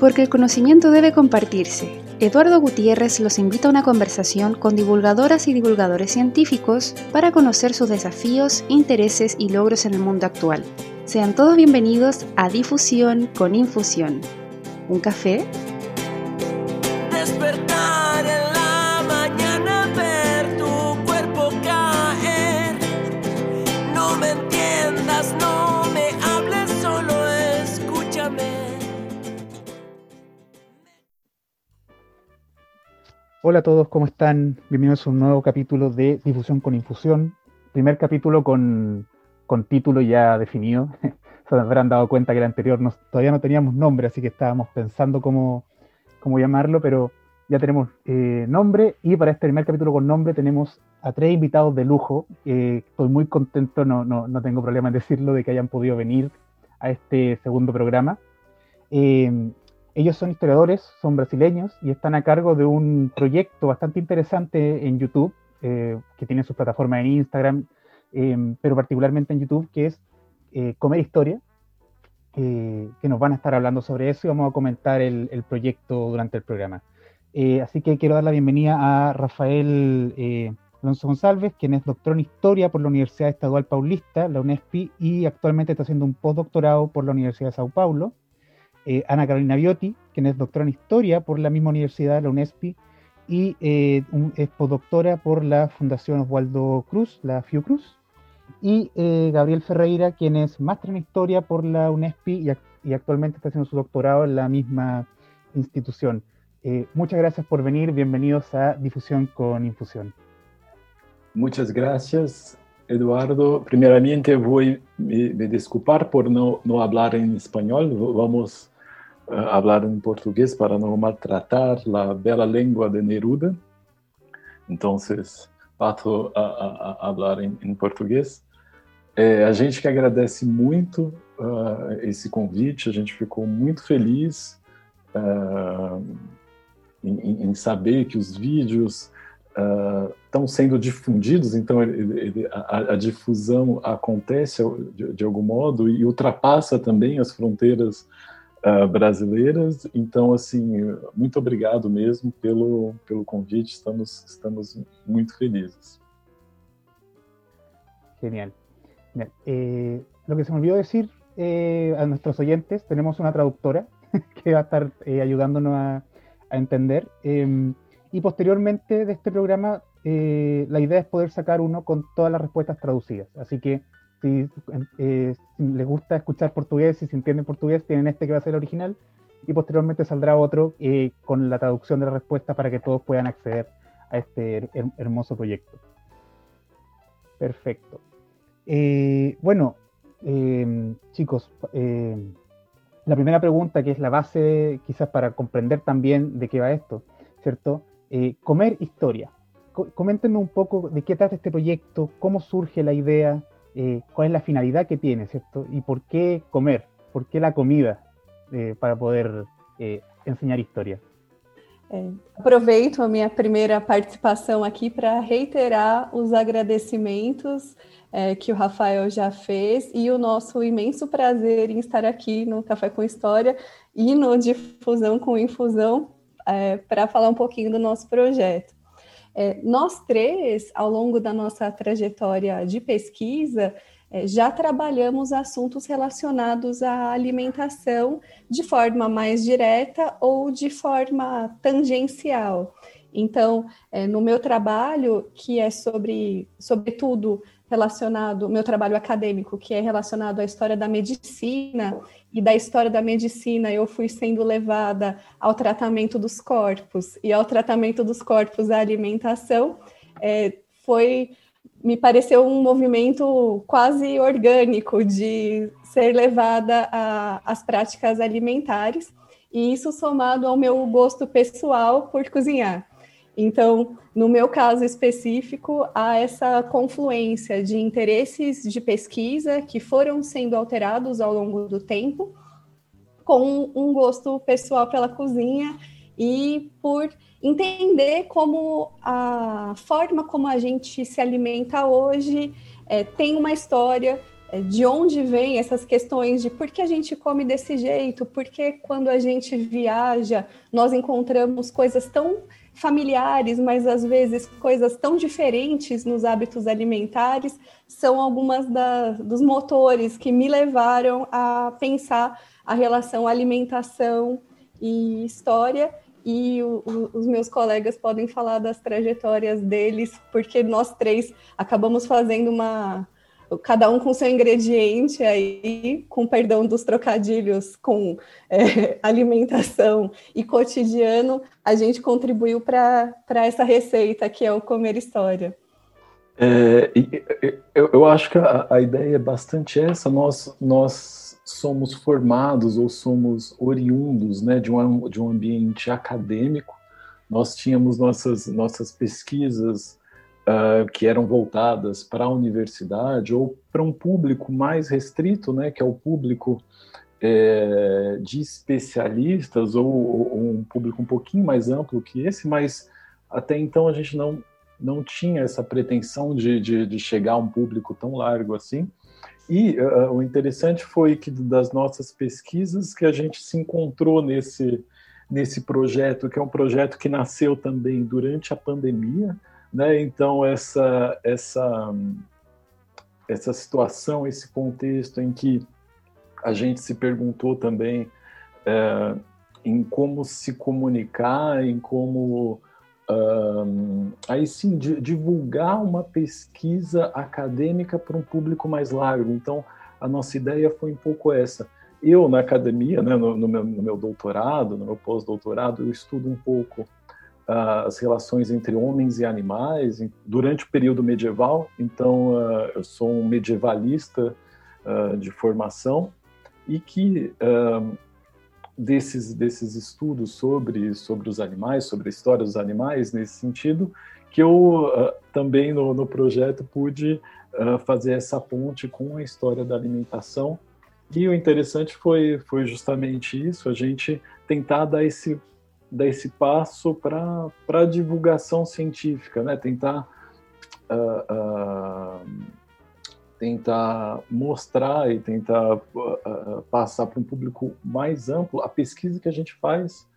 Porque el conocimiento debe compartirse. Eduardo Gutiérrez los invita a una conversación con divulgadoras y divulgadores científicos para conocer sus desafíos, intereses y logros en el mundo actual. Sean todos bienvenidos a Difusión con Infusión. ¿Un café? Hola a todos, ¿cómo están? Bienvenidos a un nuevo capítulo de Difusión con Infusión. Primer capítulo con, con título ya definido. Se habrán dado cuenta que el anterior todavía no teníamos nombre, así que estábamos pensando cómo, cómo llamarlo, pero ya tenemos eh, nombre y para este primer capítulo con nombre tenemos a tres invitados de lujo. Estoy muy contento, no, no, no, tengo problema en decirlo, de que hayan podido venir a este segundo programa. Eh, ellos son historiadores, son brasileños y están a cargo de un proyecto bastante interesante en YouTube, eh, que tiene su plataforma en Instagram, em, pero particularmente en YouTube, que es eh, Comer Historia, que nos van a estar hablando sobre eso y vamos a comentar el, proyecto durante el programa. Eh, así que quiero dar la bienvenida a Rafael Alonso González, quien es doctor en Historia por la Universidad Estadual Paulista, la UNESPI, y actualmente está haciendo un postdoctorado por la Universidad de Sao Paulo. Eh, Ana Carolina Biotti, quien es doctora en Historia por la misma universidad, la UNESPI, y eh, es postdoctora por la Fundación Oswaldo Cruz, la Fiocruz, y eh, Gabriel Ferreira, quien es máster en Historia por la UNESPI y, actualmente está haciendo su doctorado en la misma institución. muchas gracias por venir, bienvenidos a Difusión con Infusión. Muchas gracias. Eduardo, primeramente voy a disculpar por no, no hablar en español. Vamos hablar em português para não maltratar a bela língua de Neruda. Então, passo a, a, a falar em, em português. É, a gente que agradece muito uh, esse convite, a gente ficou muito feliz uh, em, em, saber que os vídeos estão uh, sendo difundidos, então ele, ele, a, a, difusão acontece de, de, algum modo e ultrapassa também as fronteiras uh, brasileiras. Então, assim, muito obrigado mesmo pelo, pelo convite, estamos, estamos muito felizes. Genial. Eh, lo que se me olvidó decir eh, a nuestros oyentes, tenemos una traductora que va a estar eh, ayudándonos a, a entender. Eh, y posteriormente de este programa, eh, la idea es poder sacar uno con todas las respuestas traducidas. Así que eh, si, les gusta escuchar portugués si entienden portugués, tienen este que va a ser el original y posteriormente saldrá otro eh, con la traducción de la respuesta para que todos puedan acceder a este hermoso proyecto. Perfecto. Eh, bueno, em, chicos, em, la primera pregunta, que es la base quizás para comprender también de qué va esto, ¿cierto? comer historia. coméntenme un poco de qué trata este proyecto, cómo surge la idea, eh, cuál es la finalidad que tiene, ¿cierto? Y por qué comer, por qué la comida eh, para poder eh, ensinar história. É, aproveito a minha primeira participação aqui para reiterar os agradecimentos é, que o Rafael já fez e o nosso imenso prazer em estar aqui no Café com História e no Difusão com Infusão é, para falar um pouquinho do nosso projeto. É, nós três, ao longo da nossa trajetória de pesquisa, é, já trabalhamos assuntos relacionados à alimentação de forma mais direta ou de forma tangencial. Então, é, no meu trabalho, que é sobre, sobretudo, relacionado, meu trabalho acadêmico, que é relacionado à história da medicina, e da história da medicina eu fui sendo levada ao tratamento dos corpos e ao tratamento dos corpos da alimentação, é, foi me pareceu um movimento quase orgânico de ser levada às práticas alimentares, e isso somado ao meu gosto pessoal por cozinhar. Então, no meu caso específico, há essa confluência de interesses de pesquisa que foram sendo alterados ao longo do tempo, com um gosto pessoal pela cozinha e por entender como a forma como a gente se alimenta hoje é, tem uma história é, de onde vem essas questões de por que a gente come desse jeito, por que quando a gente viaja nós encontramos coisas tão familiares, mas às vezes coisas tão diferentes nos hábitos alimentares, são algumas da, dos motores que me levaram a pensar a relação alimentação e história. E o, o, os meus colegas podem falar das trajetórias deles, porque nós três acabamos fazendo uma, cada um com seu ingrediente aí, com perdão dos trocadilhos, com é, alimentação e cotidiano, a gente contribuiu para essa receita que é o Comer História. É, eu, eu, acho que a, a, ideia é bastante essa. Nós, nós somos formados ou somos oriundos né, de, um, de um ambiente acadêmico. Nós tínhamos nossas, nossas pesquisas uh, que eram voltadas para a universidade ou para um público mais restrito, né, que é o público é, de especialistas ou, ou, um público um pouquinho mais amplo que esse, mas até então a gente não, não tinha essa pretensão de, de, de chegar a um público tão largo assim. E uh, o interessante foi que das nossas pesquisas que a gente se encontrou nesse, nesse projeto, que é um projeto que nasceu também durante a pandemia, né? Então, essa, essa, essa situação, esse contexto em que a gente se perguntou também é, em como se comunicar, em como um, aí sim divulgar uma pesquisa acadêmica para um público mais largo. Então, a nossa ideia foi um pouco essa. Eu, na academia, né, no, no, meu, no meu doutorado, no meu pós-doutorado, eu estudo um pouco as relações entre homens e animais durante o período medieval. Então, uh, eu sou um medievalista uh, de formação e que desses desses estudos sobre sobre os animais, sobre a história dos animais nesse sentido, que eu também no, no, projeto pude fazer essa ponte com a história da alimentação. E o interessante foi foi justamente isso, a gente tentar dar esse dar esse passo para a divulgação científica, né? tentar, uh, uh, tentar mostrar e tentar uh, passar para um público mais amplo a pesquisa que a gente faz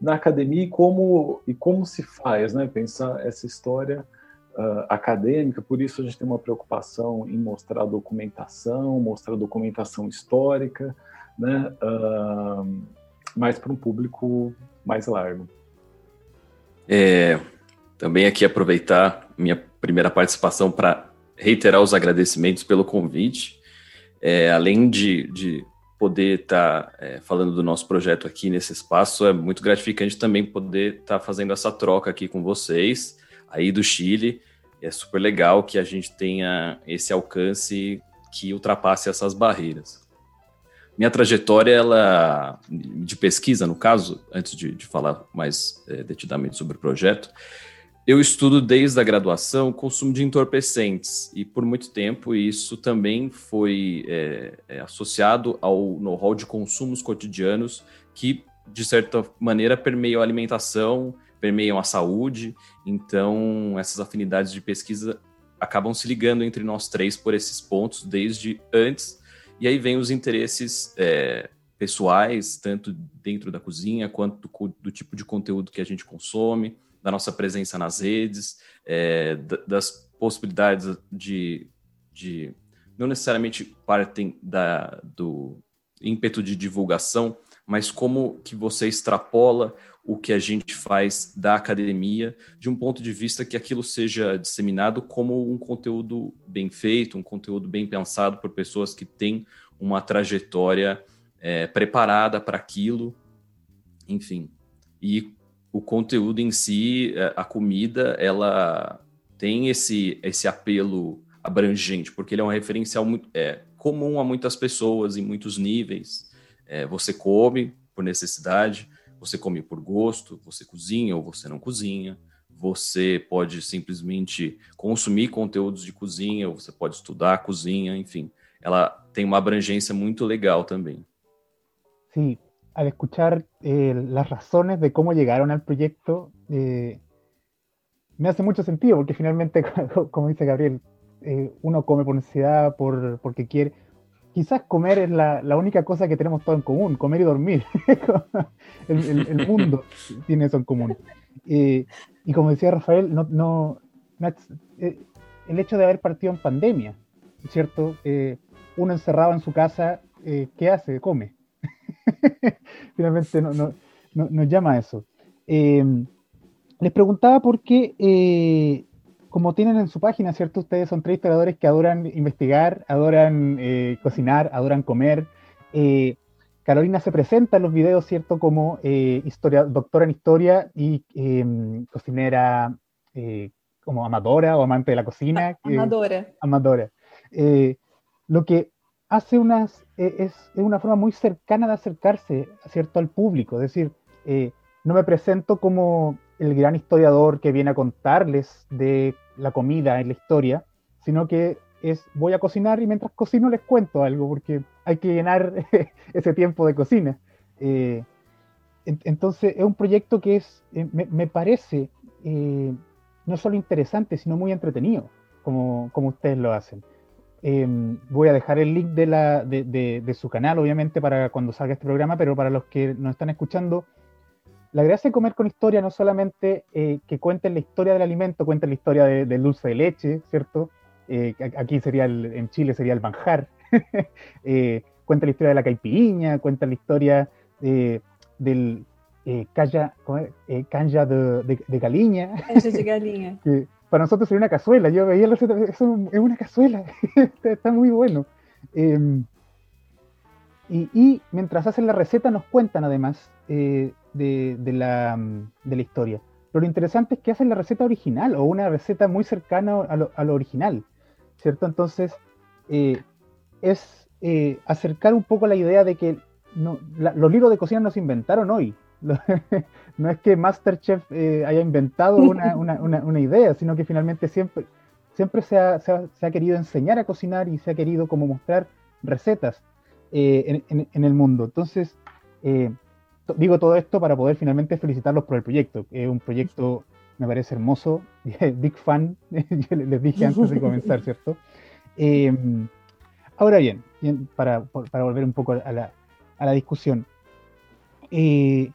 na academia e como, e como se faz, né? pensar essa história acadêmica, por isso a gente tem uma preocupação em mostrar documentação, mostrar documentação histórica, né? mas para um público mais largo. É, também aqui aproveitar minha primeira participação para reiterar os agradecimentos pelo convite. É, além de, de poder estar tá, é, falando do nosso projeto aqui nesse espaço, é muito gratificante também poder estar tá fazendo essa troca aqui com vocês, aí do Chile. É super legal que a gente tenha esse alcance que ultrapasse essas barreiras. Minha trajetória, ela, de pesquisa, no caso, antes de, de falar mais é, detidamente sobre o projeto, eu estudo desde a graduação consumo de entorpecentes e por muito tempo isso também foi é, associado ao know-how de consumos cotidianos que, de certa maneira, permeiam a alimentação, permeiam a saúde. Então, essas afinidades de pesquisa acabam se ligando entre nós três por esses pontos desde antes e aí vem os interesses é, pessoais, tanto dentro da cozinha quanto do, do, tipo de conteúdo que a gente consome, da nossa presença nas redes, é, das possibilidades de, de não necessariamente partem da, do ímpeto de divulgação, mas como que você extrapola o que a gente faz da academia, de um ponto de vista que aquilo seja disseminado como um conteúdo bem feito, um conteúdo bem pensado por pessoas que têm uma trajetória é, preparada para aquilo, enfim. E o conteúdo em si, é, a comida, ela tem esse, esse apelo abrangente, porque ele é um referencial muito, é, comum a muitas pessoas em muitos níveis. É, você come por necessidade, você come por gosto, você cozinha ou você não cozinha, você pode simplesmente consumir conteúdos de cozinha, ou você pode estudar cozinha, enfim. Ela tem uma abrangência muito legal também. Sí, al escuchar eh, las razones de cómo llegaron al proyecto, eh, me hace mucho sentido, porque finalmente, como dice Gabriel, eh, uno come por necesidad, por, porque quiere. Quizás comer es la, la, única cosa que tenemos todo en común, comer y dormir. el, el, mundo tiene eso en común. Eh, y como decía Rafael, no, no, eh, el hecho de haber partido en pandemia, ¿cierto? uno encerrado en su casa, ¿qué hace? Come. Finalmente no, no, no, nos llama a eso. les preguntaba por qué como tienen en su página, ¿cierto? Ustedes son tres historiadores que adoran investigar, adoran eh, cocinar, adoran comer. Eh, Carolina se presenta en los videos, ¿cierto? Como eh, historia, doctora en historia y em, cocinera como amadora o amante de la cocina. Amadora. amadora. lo que hace unas, es, es, una forma muy cercana de acercarse, ¿cierto? Al público. Es decir, no me presento como el gran historiador que viene a contarles de la comida en la historia, sino que es voy a cocinar y mientras cocino les cuento algo, porque hay que llenar ese tiempo de cocina. Eh, entonces es un proyecto que es, eh, me, parece eh, no solo interesante, sino muy entretenido, como, como ustedes lo hacen. Em, voy a dejar el link de, la, de, de, su canal, obviamente, para cuando salga este programa, pero para los que nos están escuchando, la gracia de comer con historia no solamente eh, que cuenten la historia del alimento, cuenten la historia del dulce de leche, ¿cierto? Eh, aquí sería en Chile sería el manjar. eh, la historia de la caipiriña, cuenta la historia del calla, canja de, de, de de que para nosotros sería una cazuela. Yo veía la receta, es una cazuela. está, muy bueno. Y, y, mientras hacen la receta nos cuentan además eh, de, la, de, la, historia. Pero lo interesante es que hacen la receta original o una receta muy cercana a lo, a lo original, ¿cierto? Entonces, eh, es eh, acercar un poco la idea de que no, los libros de cocina no se inventaron hoy. no es que Masterchef haya inventado una, una, una, idea, sino que finalmente siempre, siempre se ha, se, ha, querido enseñar a cocinar y se ha querido como mostrar recetas en, en, en, el mundo. Entonces, digo todo esto para poder finalmente felicitarlos por el proyecto. Es un proyecto, me parece hermoso, big fan, yo les dije antes de comenzar, ¿cierto? Em, ahora bien, para, para, volver un poco a la, a la discusión, eh,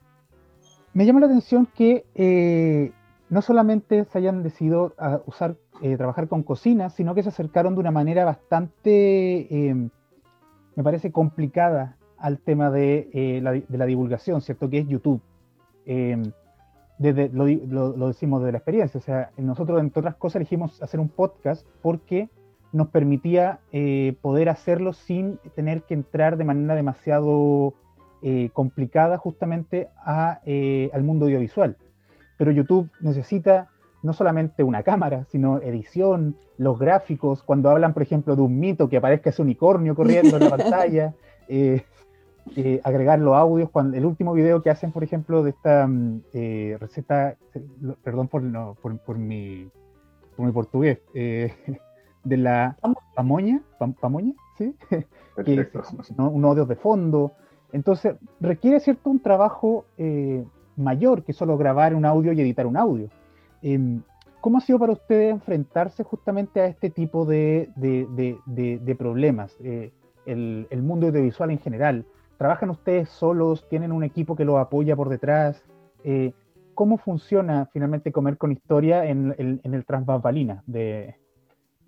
me llama la atención que eh, no solamente se hayan decidido a usar, eh, trabajar con cocina, sino que se acercaron de una manera bastante, em, me parece, complicada al tema de, eh, la, de la, divulgación, ¿cierto? Que es YouTube. Em, desde, lo, decimos de la experiencia, o sea, nosotros, entre otras cosas, elegimos hacer un podcast porque nos permitía eh, poder hacerlo sin tener que entrar de manera demasiado eh, complicada justamente al mundo audiovisual. Pero YouTube necesita no solamente una cámara, sino edición, los gráficos, cuando hablan, por ejemplo, de un mito que aparezca ese unicornio corriendo en la pantalla, eh, eh, agregar los audios. Cuando, el último video que hacen, por ejemplo, de esta mm, eh, receta, perdón por, por, mi, por mi portugués, eh, de la pamoña, pamoña, ¿sí? que, un audio de fondo. Entonces, requiere cierto un trabajo mayor que solo grabar un audio y editar un audio. Em, ¿Cómo ha sido para ustedes enfrentarse justamente a este tipo de, de, de, problemas? el, el, mundo audiovisual en general, ¿Trabajan ustedes solos? ¿Tienen un equipo que los apoya por detrás? Eh, ¿Cómo funciona finalmente Comer con Historia en, en, en el transbambalina de,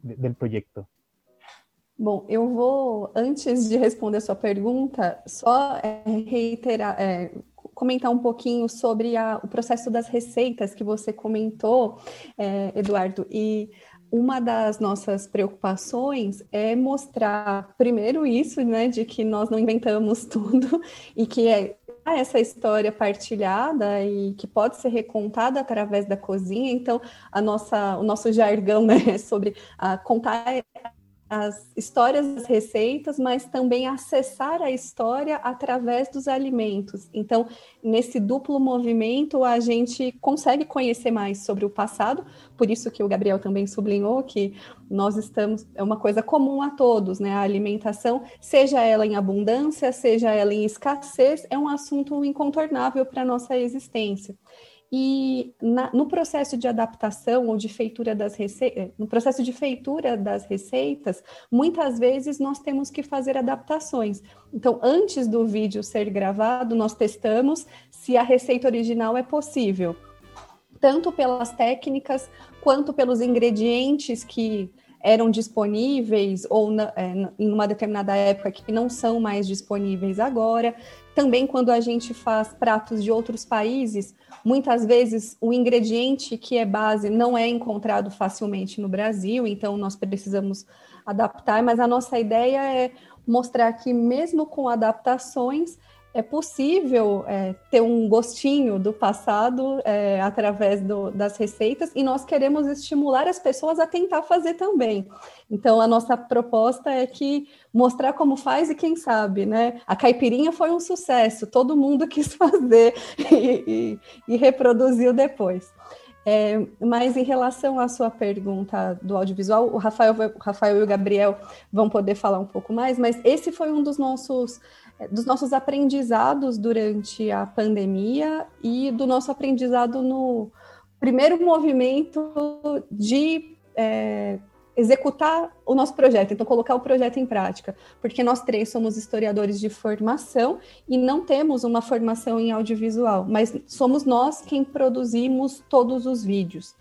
de, del projeto? Bom, eu vou, antes de responder a sua pergunta, só reiterar, é, comentar um pouquinho sobre a, o processo das receitas que você comentou, é, Eduardo. E uma das nossas preocupações é mostrar, primeiro, isso, né, de que nós não inventamos tudo e que é essa história partilhada e que pode ser recontada através da cozinha. Então, a nossa, o nosso jargão né, sobre a contar as histórias das receitas, mas também acessar a história através dos alimentos. Então, nesse duplo movimento, a gente consegue conhecer mais sobre o passado, por isso que o Gabriel também sublinhou que nós estamos, é uma coisa comum a todos, né? A alimentação, seja ela em abundância, seja ela em escassez, é um assunto incontornável para a nossa existência. E na, no processo de adaptação ou de feitura das receitas, no processo de feitura das receitas, muitas vezes nós temos que fazer adaptações. Então, antes do vídeo ser gravado, nós testamos se a receita original é possível, tanto pelas técnicas quanto pelos ingredientes que eram disponíveis ou na, é, em uma determinada época que não são mais disponíveis agora. Também quando a gente faz pratos de outros países, muitas vezes o ingrediente que é base não é encontrado facilmente no Brasil, então nós precisamos adaptar, mas a nossa ideia é mostrar que mesmo com adaptações, é possível é, ter um gostinho do passado é, através do, das receitas e nós queremos estimular as pessoas a tentar fazer também. Então, a nossa proposta é que mostrar como faz e quem sabe, né? A caipirinha foi um sucesso, todo mundo quis fazer e, e, e reproduziu depois. É, mas em relação à sua pergunta do audiovisual, o Rafael, o Rafael e o Gabriel vão poder falar um pouco mais, mas esse foi um dos nossos dos nossos aprendizados durante a pandemia e do nosso aprendizado no primeiro movimento de é, executar o nosso projeto, então colocar o projeto em prática, porque nós três somos historiadores de formação e não temos uma formação em audiovisual, mas somos nós quem produzimos todos os vídeos.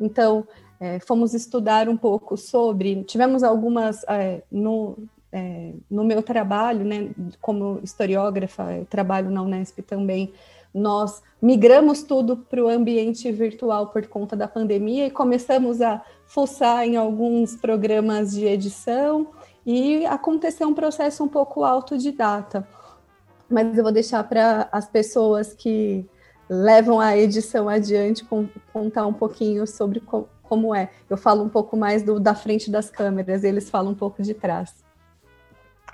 Então, é, fomos estudar um pouco sobre, tivemos algumas é, no, é, no meu trabalho, né, como historiógrafa, eu trabalho na Unesp também, nós migramos tudo para o ambiente virtual por conta da pandemia e começamos a fuçar em alguns programas de edição e aconteceu um processo um pouco autodidata. Mas eu vou deixar para as pessoas que levam a edição adiante contar um pouquinho sobre como é. Eu falo um pouco mais do, da frente das câmeras, eles falam um pouco de trás.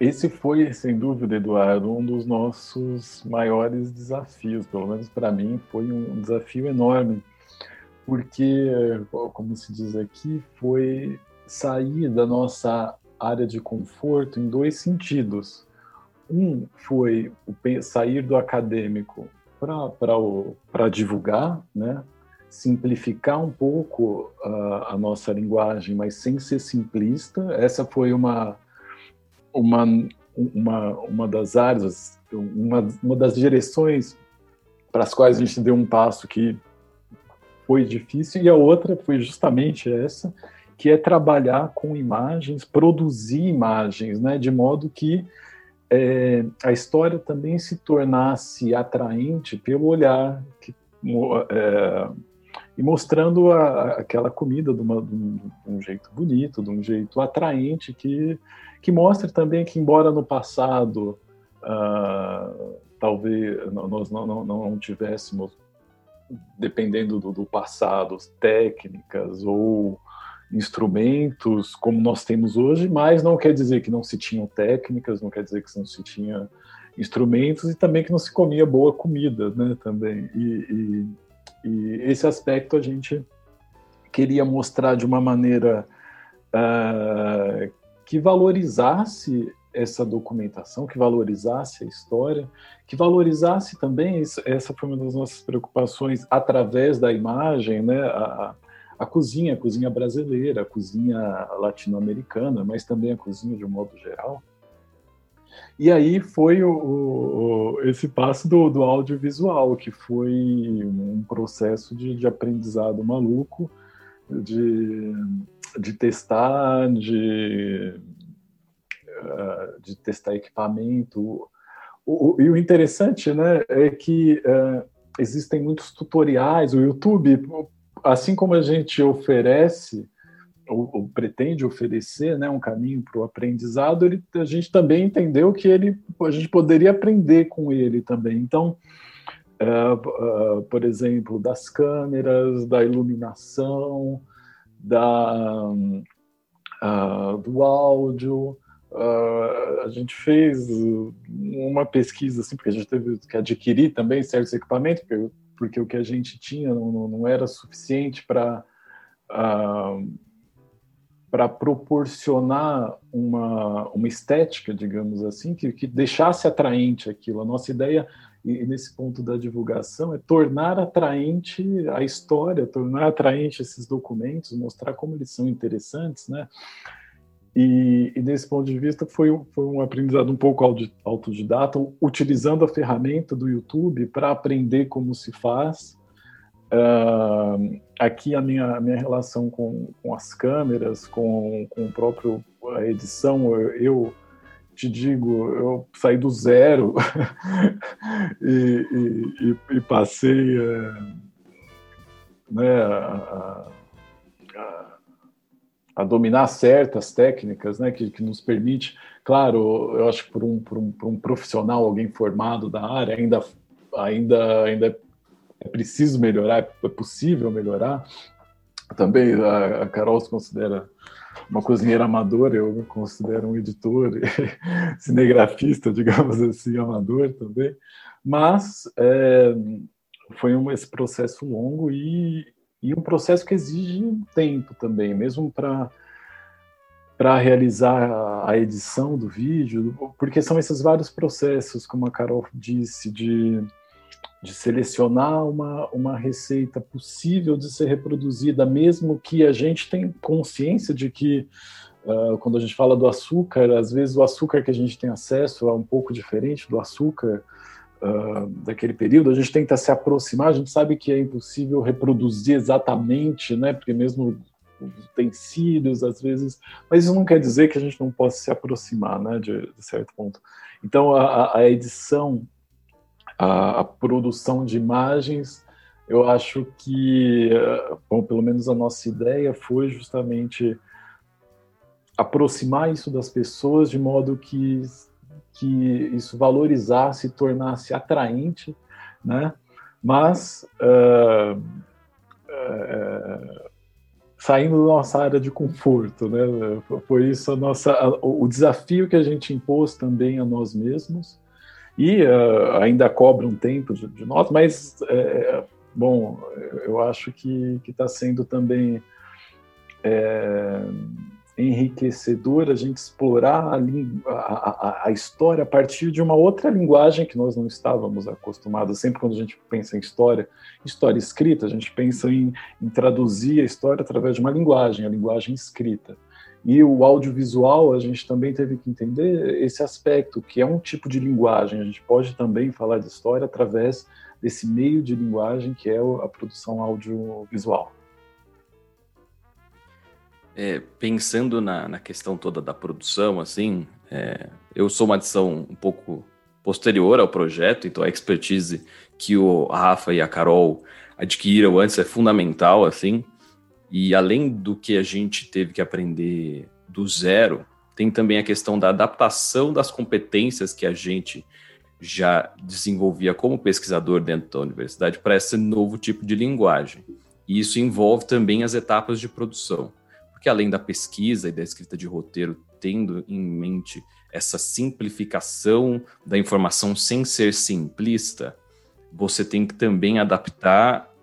Esse foi, sem dúvida, Eduardo, um dos nossos maiores desafios, pelo menos para mim, foi um desafio enorme, porque, como se diz aqui, foi sair da nossa área de conforto em dois sentidos. Um foi sair do acadêmico para divulgar, né? simplificar um pouco a, a nossa linguagem, mas sem ser simplista. Essa foi uma uma, uma, uma das áreas, uma, uma das direções para as quais a gente deu um passo que foi difícil, e a outra foi justamente essa, que é trabalhar com imagens, produzir imagens, né, de modo que é, a história também se tornasse atraente pelo olhar que, é, e mostrando a, aquela comida de, uma, de, um, de, um, jeito bonito, de um jeito atraente, que, que mostre também que, embora no passado uh, talvez nós não, não, não, tivéssemos, dependendo do, do passado, técnicas ou instrumentos como nós temos hoje, mas não quer dizer que não se tinham técnicas, não quer dizer que não se tinha instrumentos e também que não se comia boa comida, né, também. E, e e esse aspecto a gente queria mostrar de uma maneira uh, que valorizasse essa documentação, que valorizasse a história, que valorizasse também, essa foi uma das nossas preocupações, através da imagem, né, a, a cozinha, a cozinha brasileira, a cozinha latino-americana, mas também a cozinha de um modo geral. E aí foi o, o, esse passo do, do, audiovisual, que foi um processo de, de aprendizado maluco, de, de testar, de, uh, de testar equipamento. O, e o interessante né, é que uh, existem muitos tutoriais, o YouTube, assim como a gente oferece ou, ou, pretende oferecer né, um caminho para o aprendizado, ele, a gente também entendeu que ele, a gente poderia aprender com ele também. Então, uh, uh, por exemplo, das câmeras, da iluminação, da, uh, do áudio. a gente fez uma pesquisa, assim, porque a gente teve que adquirir também certos equipamentos, porque, porque o que a gente tinha não, não era suficiente para Uh, para proporcionar uma, uma estética, digamos assim, que, que deixasse atraente aquilo. A nossa ideia e nesse ponto da divulgação é tornar atraente a história, tornar atraente esses documentos, mostrar como eles são interessantes, né? E, e desse ponto de vista foi, foi um aprendizado um pouco autodidata, utilizando a ferramenta do YouTube para aprender como se faz. Uh, aqui a minha, minha relação com, com as câmeras, com, com o próprio a edição, eu, eu te digo, eu saí do zero e, e, e, passei é, né, a, a, a, dominar certas técnicas né, que, que nos permite, claro, eu acho que por um, por um, por um profissional, alguém formado da área, ainda, ainda, ainda é preciso melhorar, é possível melhorar. Também a, Carol se considera uma cozinheira amadora, eu me considero um editor, cinegrafista, digamos assim, amador também. Mas é, foi um, esse processo longo e, e um processo que exige tempo também, mesmo para para realizar a edição do vídeo, porque são esses vários processos, como a Carol disse, de de selecionar uma, uma receita possível de ser reproduzida, mesmo que a gente tenha consciência de que, uh, quando a gente fala do açúcar, às vezes o açúcar que a gente tem acesso é um pouco diferente do açúcar uh, daquele período, a gente tenta se aproximar, a gente sabe que é impossível reproduzir exatamente, né, porque mesmo os utensílios, às vezes, mas isso não quer dizer que a gente não possa se aproximar, né, de, de certo ponto. Então, a, a edição a, a produção de imagens, eu acho que, bom, pelo menos a nossa ideia foi justamente aproximar isso das pessoas de modo que, que isso valorizasse, tornasse atraente, né? Mas uh, uh, saindo da nossa área de conforto, né? Foi isso a nossa, a, o desafio que a gente impôs também a nós mesmos e uh, ainda cobra um tempo de, de nós, mas, é, bom, eu acho que está sendo também é, enriquecedor a gente explorar a, a, a, história a partir de uma outra linguagem que nós não estávamos acostumados. Sempre quando a gente pensa em história, história escrita, a gente pensa em, em traduzir a história através de uma linguagem, a linguagem escrita. E o audiovisual, a gente também teve que entender esse aspecto, que é um tipo de linguagem. A gente pode também falar de história através desse meio de linguagem que é a produção audiovisual. É, pensando na, na, questão toda da produção, assim, é, eu sou uma adição um pouco posterior ao projeto, então a expertise que o Rafa e a Carol adquiriram antes é fundamental, assim, e além do que a gente teve que aprender do zero, tem também a questão da adaptação das competências que a gente já desenvolvia como pesquisador dentro da universidade para esse novo tipo de linguagem. E isso envolve também as etapas de produção, porque além da pesquisa e da escrita de roteiro, tendo em mente essa simplificação da informação sem ser simplista, você tem que também adaptar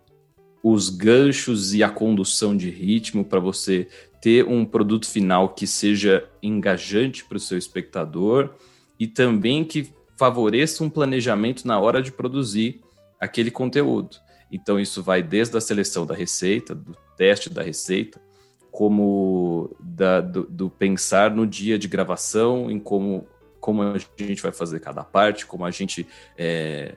os ganchos e a condução de ritmo para você ter um produto final que seja engajante para o seu espectador e também que favoreça um planejamento na hora de produzir aquele conteúdo. Então, isso vai desde a seleção da receita, do teste da receita, como da, do, do, pensar no dia de gravação, em como, como a gente vai fazer cada parte, como a gente é,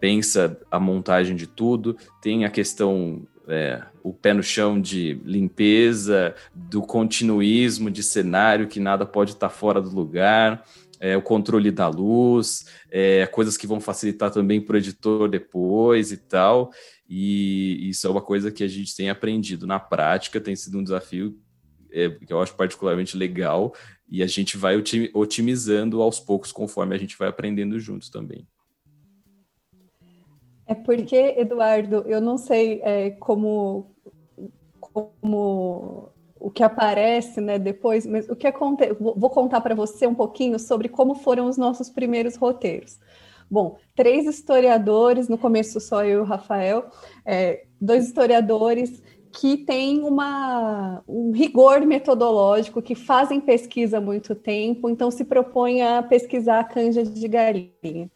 pensa a montagem de tudo, tem a questão, é, o pé no chão de limpeza, do continuismo de cenário, que nada pode estar fora do lugar, é, o controle da luz, é, coisas que vão facilitar também para o editor depois e tal. E isso é uma coisa que a gente tem aprendido na prática, tem sido um desafio é, que eu acho particularmente legal, e a gente vai otimizando aos poucos conforme a gente vai aprendendo juntos também. É porque, Eduardo, eu não sei é, como, como o que aparece né, depois, mas o que acontece. Vou contar para você um pouquinho sobre como foram os nossos primeiros roteiros. Bom, três historiadores, no começo só eu e o Rafael, é, dois historiadores que têm uma, um rigor metodológico, que fazem pesquisa há muito tempo, então se propõem a pesquisar a canja de galinha.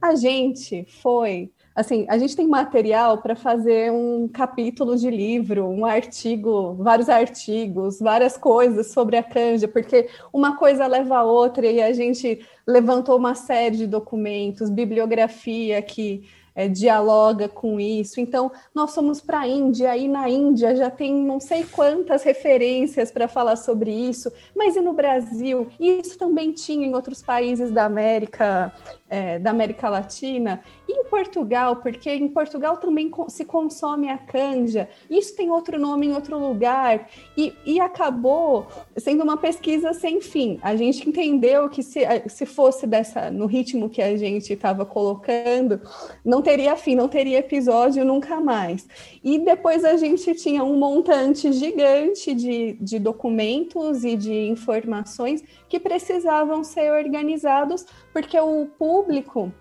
A gente foi assim, a gente tem material para fazer um capítulo de livro, um artigo, vários artigos, várias coisas sobre a canja, porque uma coisa leva a outra e a gente levantou uma série de documentos, bibliografia que é, dialoga com isso. Então, nós fomos para a Índia, e na Índia já tem não sei quantas referências para falar sobre isso, mas e no Brasil? Isso também tinha em outros países da América, é, da América Latina. E em Portugal, porque em Portugal também se consome a canja, isso tem outro nome em outro lugar, e, e acabou sendo uma pesquisa sem fim. A gente entendeu que se, se fosse dessa no ritmo que a gente estava colocando, não teria fim, não teria episódio nunca mais. E depois a gente tinha um montante gigante de, de documentos e de informações que precisavam ser organizados, porque o público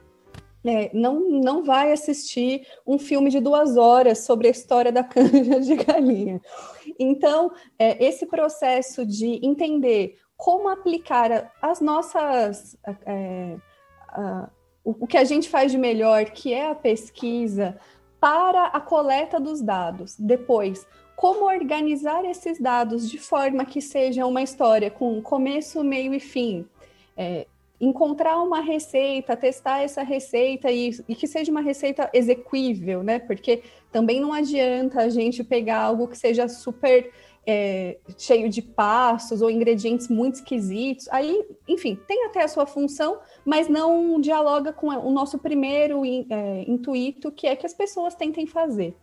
é, não, não vai assistir um filme de duas horas sobre a história da canja de galinha. Então, é, esse processo de entender como aplicar as nossas. É, o, que a gente faz de melhor, que é a pesquisa, para a coleta dos dados. Depois, como organizar esses dados de forma que seja uma história com começo, meio e fim. É, encontrar uma receita, testar essa receita e, e, que seja uma receita execuível, né? Porque também não adianta a gente pegar algo que seja super é, cheio de passos ou ingredientes muito esquisitos. Aí, enfim, tem até a sua função, mas não dialoga com o nosso primeiro é, intuito, que é que as pessoas tentem fazer.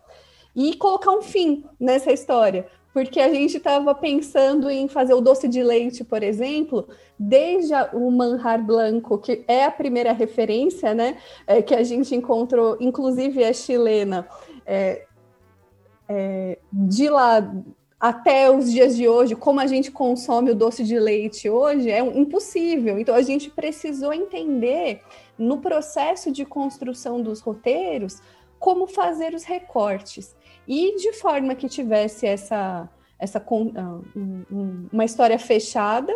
E colocar um fim nessa história, porque a gente estava pensando em fazer o doce de leite, por exemplo, desde o manjar blanco, que é a primeira referência, né, é, que a gente encontrou, inclusive é chilena, é, é, de lá até os dias de hoje, como a gente consome o doce de leite hoje, é impossível. Então, a gente precisou entender, no processo de construção dos roteiros, como fazer os recortes. E de forma que tivesse essa, essa ah, uma história fechada,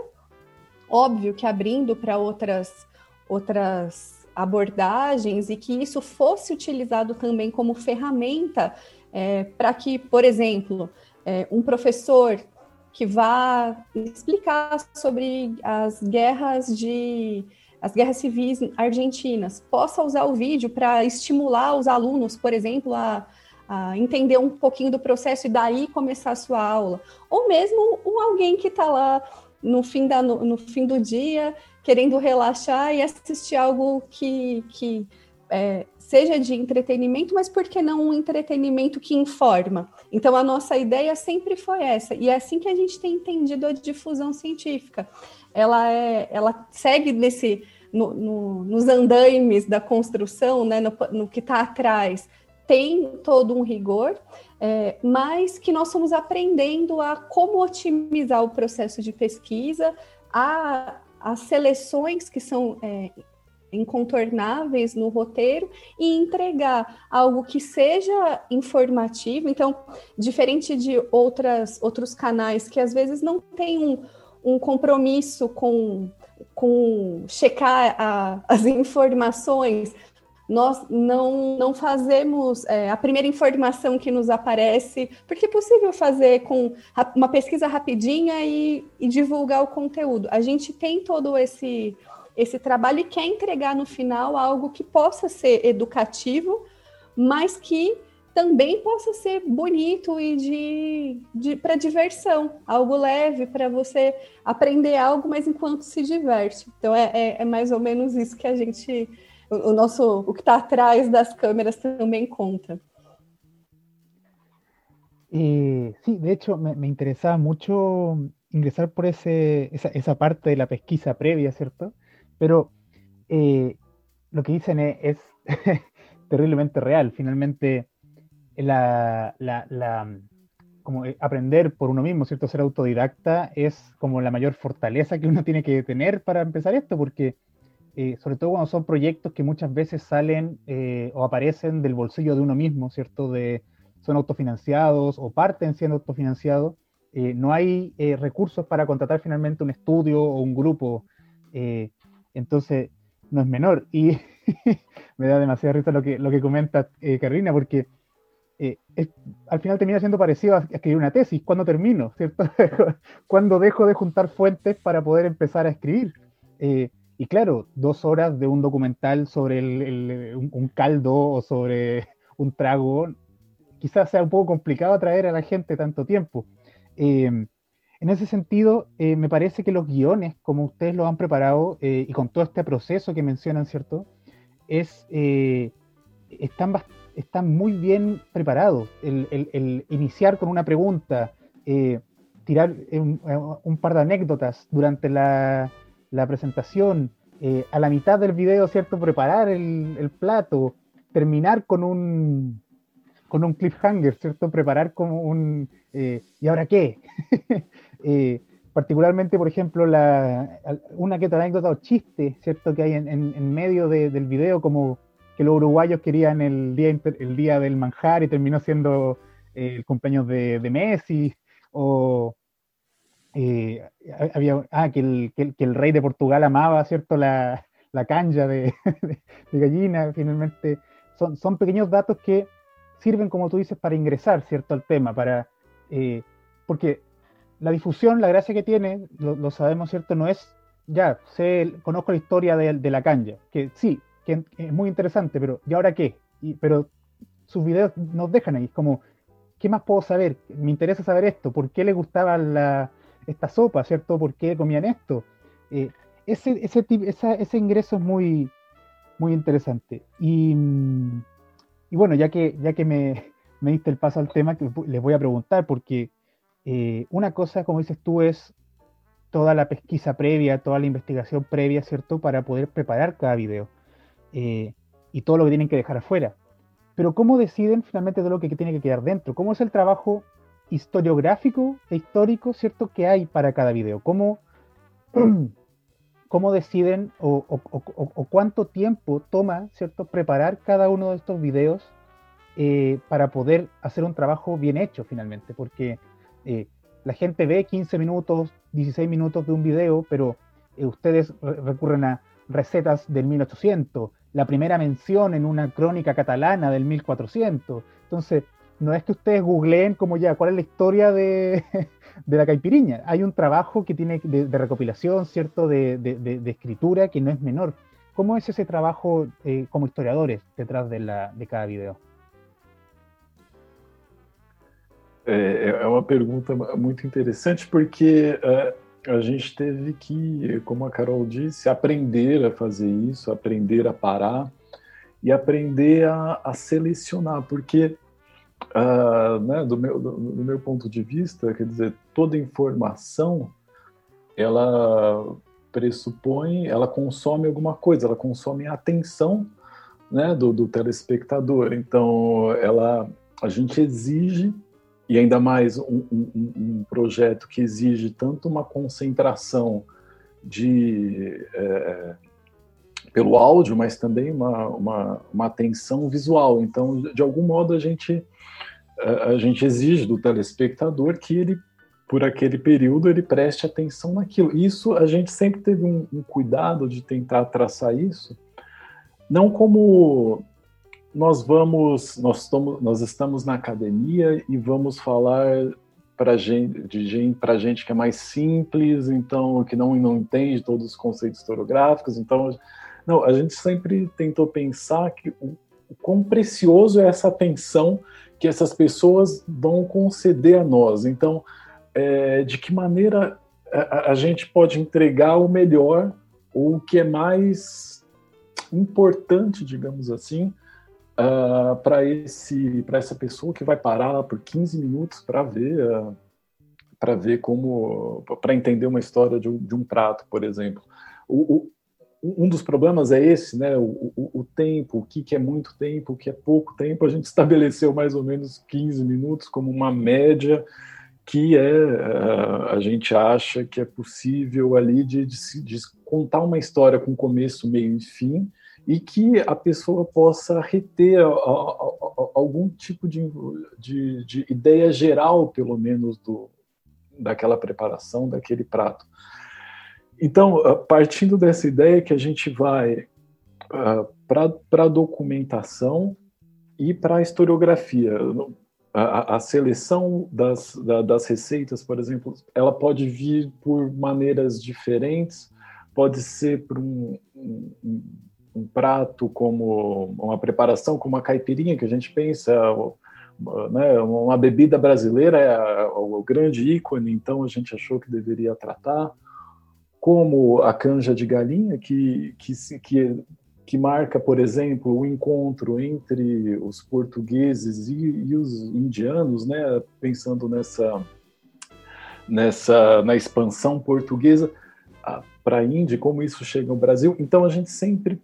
óbvio que abrindo para outras, outras abordagens e que isso fosse utilizado também como ferramenta é, para que, por exemplo, é, um professor que vá explicar sobre as guerras de as guerras civis argentinas possa usar o vídeo para estimular os alunos, por exemplo, a, a, entender um pouquinho do processo e daí começar a sua aula, ou mesmo um, alguém que está lá no fim, da, no, no, fim do dia querendo relaxar e assistir algo que, que é, seja de entretenimento, mas por que não um entretenimento que informa? Então, a nossa ideia sempre foi essa, e é assim que a gente tem entendido a difusão científica. Ela, é, ela segue nesse, no, no, nos andaimes da construção, né, no, no que está atrás, tem todo um rigor, é, mas que nós estamos aprendendo a como otimizar o processo de pesquisa, a, as seleções que são é, incontornáveis no roteiro e entregar algo que seja informativo. Então, diferente de outras, outros canais que às vezes não tem um, um compromisso com, com checar a, as informações, nós não, não fazemos é, a primeira informação que nos aparece, porque é possível fazer com uma pesquisa rapidinha e, e divulgar o conteúdo. A gente tem todo esse esse trabalho e quer entregar no final algo que possa ser educativo, mas que também possa ser bonito e de, de para diversão, algo leve para você aprender algo, mas enquanto se diverte. Então é, é, é, mais ou menos isso que a gente, o, o nosso, o que está atrás das câmeras também conta. Eh, sí, de hecho me, me, interesaba mucho ingresar por ese, esa, esa parte de la pesquisa previa, ¿cierto? Pero eh, lo que dicen es, terriblemente real. Finalmente, la, como eh, aprender por uno mismo, ¿cierto? Ser autodidacta es como la mayor fortaleza que uno tiene que tener para empezar esto, porque eh, sobre todo cuando son proyectos que muchas veces salen o aparecen del bolsillo de uno mismo, ¿cierto? De, son autofinanciados o parten siendo autofinanciados, no hay recursos para contratar finalmente un estudio o un grupo. Entonces, no es menor. Y me da demasiada risa lo que, lo que comenta eh, Carolina, porque eh, al final termina siendo parecido a, escribir una tesis. ¿Cuándo termino? ¿Cierto? ¿Cuándo dejo de juntar fuentes para poder empezar a escribir? Eh, y claro, dos horas de un documental sobre un, caldo o sobre un trago, quizás sea un poco complicado atraer a la gente tanto tiempo. En ese sentido, me parece que los guiones, como ustedes lo han preparado y con todo este proceso que mencionan, ¿cierto? eh, están, muy bien preparados. El, iniciar con una pregunta, eh, tirar un, par de anécdotas durante la, presentación, eh, a la mitad del video, ¿cierto? Preparar el, plato, terminar con un cliffhanger, ¿cierto? Preparar como un... ¿Y ahora qué? particularmente, por ejemplo, una que otra anécdota o chiste, ¿cierto? Que hay en, medio del video, como que los uruguayos querían el día, el día del manjar y terminó siendo eh, el cumpleaños de, Messi, o eh, había, ah, que el, que, el, rey de Portugal amaba, ¿cierto? La, la canja de, gallina, finalmente. Son, son pequeños datos que sirven, como tú dices, para ingresar, ¿cierto? Al tema, para... Eh, porque la difusión, la gracia que tiene, lo, sabemos, ¿cierto? No es, ya, sé, conozco la historia de, la canja, que sí, que es muy interesante, pero ¿y ahora qué? Y, pero sus videos nos dejan ahí, como, ¿qué más puedo saber? Me interesa saber esto, ¿por qué le gustaba la, esta sopa, ¿cierto? ¿Por qué comían esto? Eh, ese, ese, ese ingreso es muy, muy interesante. Y, bueno, ya que, ya que me, me diste el paso al tema, les voy a preguntar, porque eh, una cosa, como dices tú, es toda la pesquisa previa, toda la investigación previa, ¿cierto? Para poder preparar cada video eh, y todo lo que tienen que dejar afuera. Pero ¿cómo deciden finalmente de lo que tiene que quedar dentro? ¿Cómo es el trabajo historiográfico e histórico, ¿cierto? Que hay para cada video. ¿Cómo, cómo deciden o, cuánto tiempo toma, ¿cierto? Preparar cada uno de estos videos eh, para poder hacer un trabajo bien hecho finalmente. Porque eh, la gente ve 15 minutos, 16 minutos de un video, pero eh, ustedes recurren a recetas del 1800, la primera mención en una crónica catalana del 1400. Entonces, no es que ustedes googleen como ya cuál es la historia de, la caipiriña. Hay un trabajo que tiene de, recopilación, ¿cierto? De, escritura que no es menor. ¿Cómo es ese trabajo eh, como historiadores detrás de cada video? É, é uma pergunta muito interessante, porque uh, a gente teve que, como a Carol disse, aprender a fazer isso, aprender a parar e aprender a, a selecionar, porque, uh, né, do, meu, do, do, meu ponto de vista, quer dizer, toda informação ela pressupõe, ela consome alguma coisa, ela consome a atenção né, do, do telespectador. Então, ela, a gente exige e ainda mais um, um, um, projeto que exige tanto uma concentração de é, pelo áudio, mas também uma, uma, uma, atenção visual. Então, de algum modo, a gente a gente exige do telespectador que ele por aquele período ele preste atenção naquilo. Isso a gente sempre teve um, um cuidado de tentar traçar isso, não como nós vamos, nós estamos, nós estamos na academia e vamos falar para gente, de gente, para gente que é mais simples, então que não não entende todos os conceitos historiográficos. Então, não, a gente sempre tentou pensar que o, o quão precioso é essa atenção que essas pessoas vão conceder a nós. Então, é, de que maneira a, a gente pode entregar o melhor ou o que é mais importante, digamos assim, uh, ah, para esse para essa pessoa que vai parar lá por 15 minutos para ver uh, para ver como para entender uma história de um, de um prato, por exemplo. O, o, um dos problemas é esse, né? O, o, tempo, o que, que é muito tempo, o que é pouco tempo. A gente estabeleceu mais ou menos 15 minutos como uma média que é uh, a gente acha que é possível ali de, de, de contar uma história com começo, meio e fim e que a pessoa possa reter algum tipo de, de, de, ideia geral, pelo menos, do, daquela preparação, daquele prato. Então, partindo dessa ideia que a gente vai uh, para documentação e para a historiografia. A, a seleção das, da, das receitas, por exemplo, ela pode vir por maneiras diferentes, pode ser por um, um, um prato como uma preparação como a caipirinha que a gente pensa né, uma bebida brasileira é o grande ícone, então a gente achou que deveria tratar, como a canja de galinha, que, que, que, que marca, por exemplo, o encontro entre os portugueses e, e os indianos, né, pensando nessa, nessa na expansão portuguesa para a Índia, como isso chega no Brasil. Então a gente sempre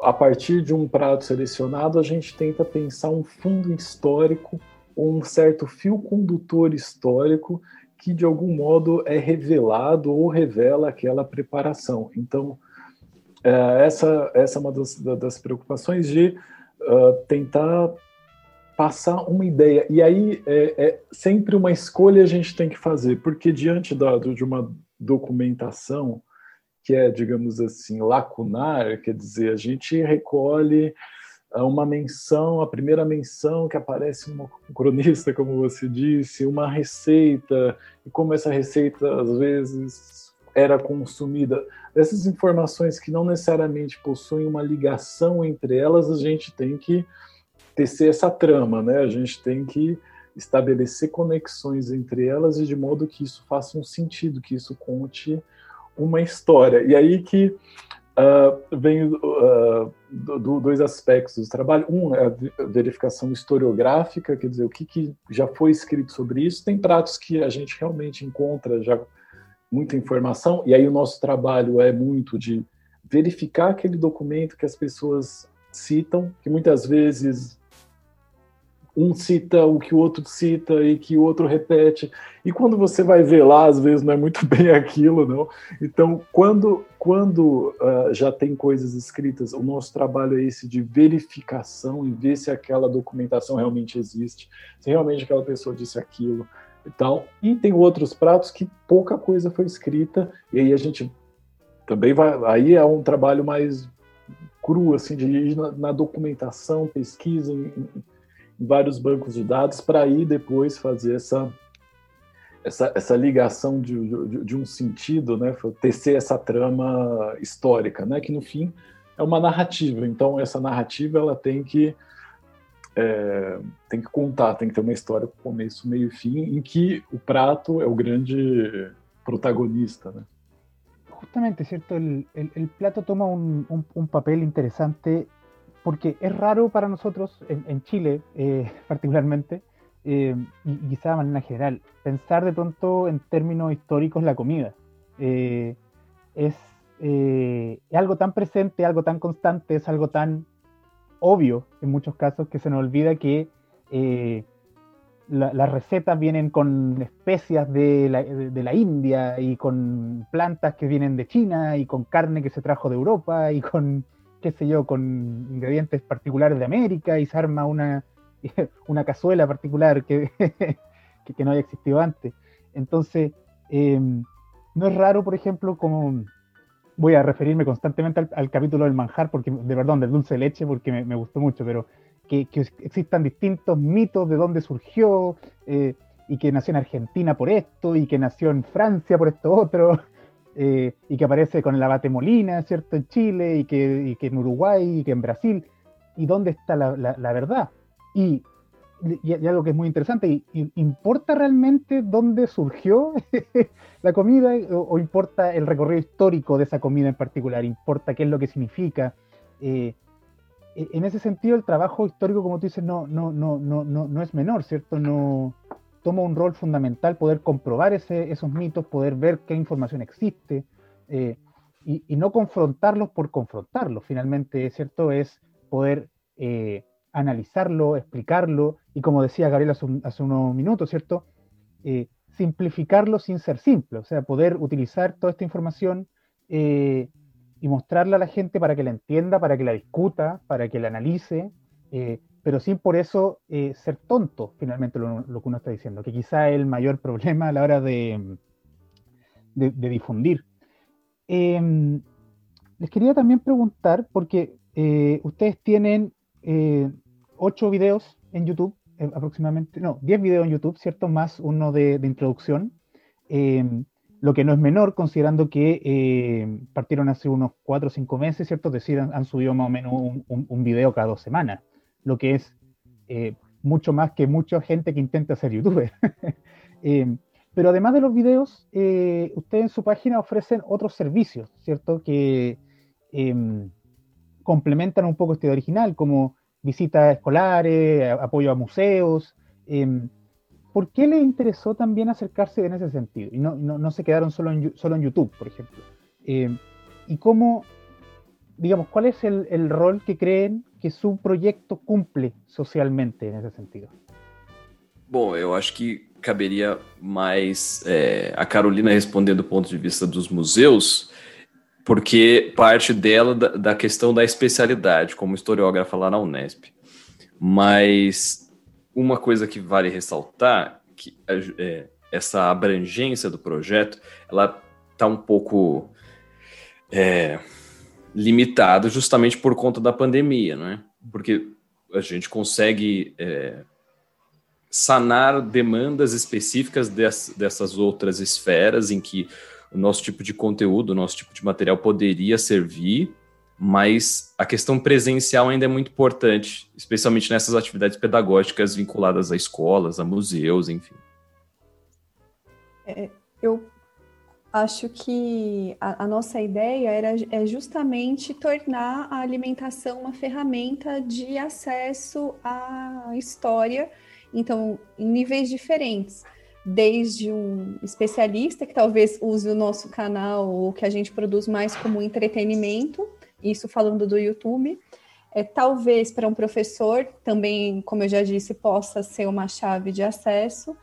a partir de um prato selecionado, a gente tenta pensar um fundo histórico ou um certo fio condutor histórico que de algum modo é revelado ou revela aquela preparação. Então, é, essa, essa é uma das, das preocupações de uh, tentar passar uma ideia. E aí é, é, sempre uma escolha a gente tem que fazer, porque diante da, de uma documentação que é, digamos assim, lacunar, quer dizer, a gente recolhe ah, uma menção, a primeira menção que aparece no cronista, como você disse, uma receita, e como essa receita às vezes era consumida. Essas informações que não necessariamente possuem uma ligação entre elas, a gente tem que tecer essa trama, né? A gente tem que estabelecer conexões entre elas e de modo que isso faça um sentido, que isso conte uma história. E aí que uh, vem uh, do, dois aspectos do trabalho. Um é a verificação historiográfica, quer dizer, o que, que já foi escrito sobre isso. Tem pratos que a gente realmente encontra já muita informação, e aí o nosso trabalho é muito de verificar aquele documento que as pessoas citam, que muitas vezes um cita o que o outro cita e que o outro repete. E quando você vai ver lá, às vezes não é muito bem aquilo, não. Então, quando, quando uh, já tem coisas escritas, o nosso trabalho é esse de verificação e ver se aquela documentação realmente existe, se realmente aquela pessoa disse aquilo e tal. E tem outros pratos que pouca coisa foi escrita, e aí a gente também vai. Aí é um trabalho mais cru, assim, de ir na, na documentação, pesquisa, em, vários bancos de dados para aí depois fazer essa, essa, essa ligação de, de, de, um sentido, né? tecer essa trama histórica, né? que no fim é uma narrativa. Então essa narrativa ela tem que é, tem que contar, tem que ter uma história com começo, meio e fim, em que o prato é o grande protagonista, né? Justamente, ¿cierto? El, el, plato toma un, un, un papel interesante porque es raro para nosotros, en, Chile eh, particularmente, eh, y, quizá de manera general, pensar de pronto en términos históricos la comida. Eh, es, algo tan presente, algo tan constante, es algo tan obvio en muchos casos que se nos olvida que las recetas vienen con especias de la, India y con plantas que vienen de China y con carne que se trajo de Europa y con qué sé yo, con ingredientes particulares de América y se arma una, una cazuela particular que, que, no haya existido antes. Entonces, em, no es raro, por ejemplo, como voy a referirme constantemente al, capítulo del manjar, porque, de perdón, del dulce de leche, porque me, gustó mucho, pero que, existan distintos mitos de dónde surgió, eh, y que nació en Argentina por esto, y que nació en Francia por esto otro, eh, y que aparece con el abate Molina, ¿cierto? En Chile, y que, en Uruguay, y que en Brasil. ¿Y dónde está la, la, verdad? Y, y, algo que es muy interesante, y, ¿importa realmente dónde surgió la comida o, importa el recorrido histórico de esa comida en particular? ¿Importa qué es lo que significa? Eh, e, en ese sentido, el trabajo histórico, como tú dices, no, no, no, no, no, no es menor, ¿cierto? No, toma un rol fundamental poder comprobar esos mitos, poder ver qué información existe eh, y, no confrontarlos por confrontarlos. Finalmente, ¿cierto? Es poder eh, analizarlo, explicarlo y como decía Gabriel hace, unos minutos, ¿cierto? Eh, simplificarlo sin ser simple, o sea, poder utilizar toda esta información y mostrarla a la gente para que la entienda, para que la discuta, para que la analice, pero sin por eso eh, ser tonto, finalmente lo, que uno está diciendo, que quizá es el mayor problema a la hora de, de, difundir. Em, les quería también preguntar, porque eh, ustedes tienen eh, ocho videos en YouTube, aproximadamente, no, diez videos en YouTube, ¿cierto? Más uno de, introducción, lo que no es menor, considerando que partieron hace unos cuatro o cinco meses, ¿cierto? Es decir, han, subido más o menos un, un, video cada dos semanas, lo que es mucho más que mucha gente que intenta ser youtuber. pero además de los videos, ustedes en su página ofrecen otros servicios, ¿cierto? Que Em, complementan un poco este original, como visitas escolares, apoyo a museos. Em, ¿Por qué les interesó también acercarse en ese sentido? Y no, no, se quedaron solo en, solo en YouTube, por ejemplo. Em, y cómo, digamos, ¿cuál es el, el, rol que creen que su proyecto cumple socialmente en ese sentido? Bom, eu acho que caberia mais é, a Carolina responder do ponto de vista dos museus, porque parte dela da, da questão da especialidade, como historiógrafa lá na Unesp. Mas uma coisa que vale ressaltar, que é, essa abrangência do projeto, ela está um pouco é, limitada justamente por conta da pandemia, né? Porque a gente consegue é, sanar demandas específicas dessas, dessas outras esferas em que o nosso tipo de conteúdo, o nosso tipo de material poderia servir, mas a questão presencial ainda é muito importante, especialmente nessas atividades pedagógicas vinculadas a escolas, a museus, enfim. É, eu acho que a, a, nossa ideia era é justamente tornar a alimentação uma ferramenta de acesso à história, então, em níveis diferentes desde um especialista que talvez use o nosso canal ou que a gente produz mais como entretenimento, isso falando do YouTube, é, talvez para um professor também, como eu já disse, possa ser uma chave de acesso.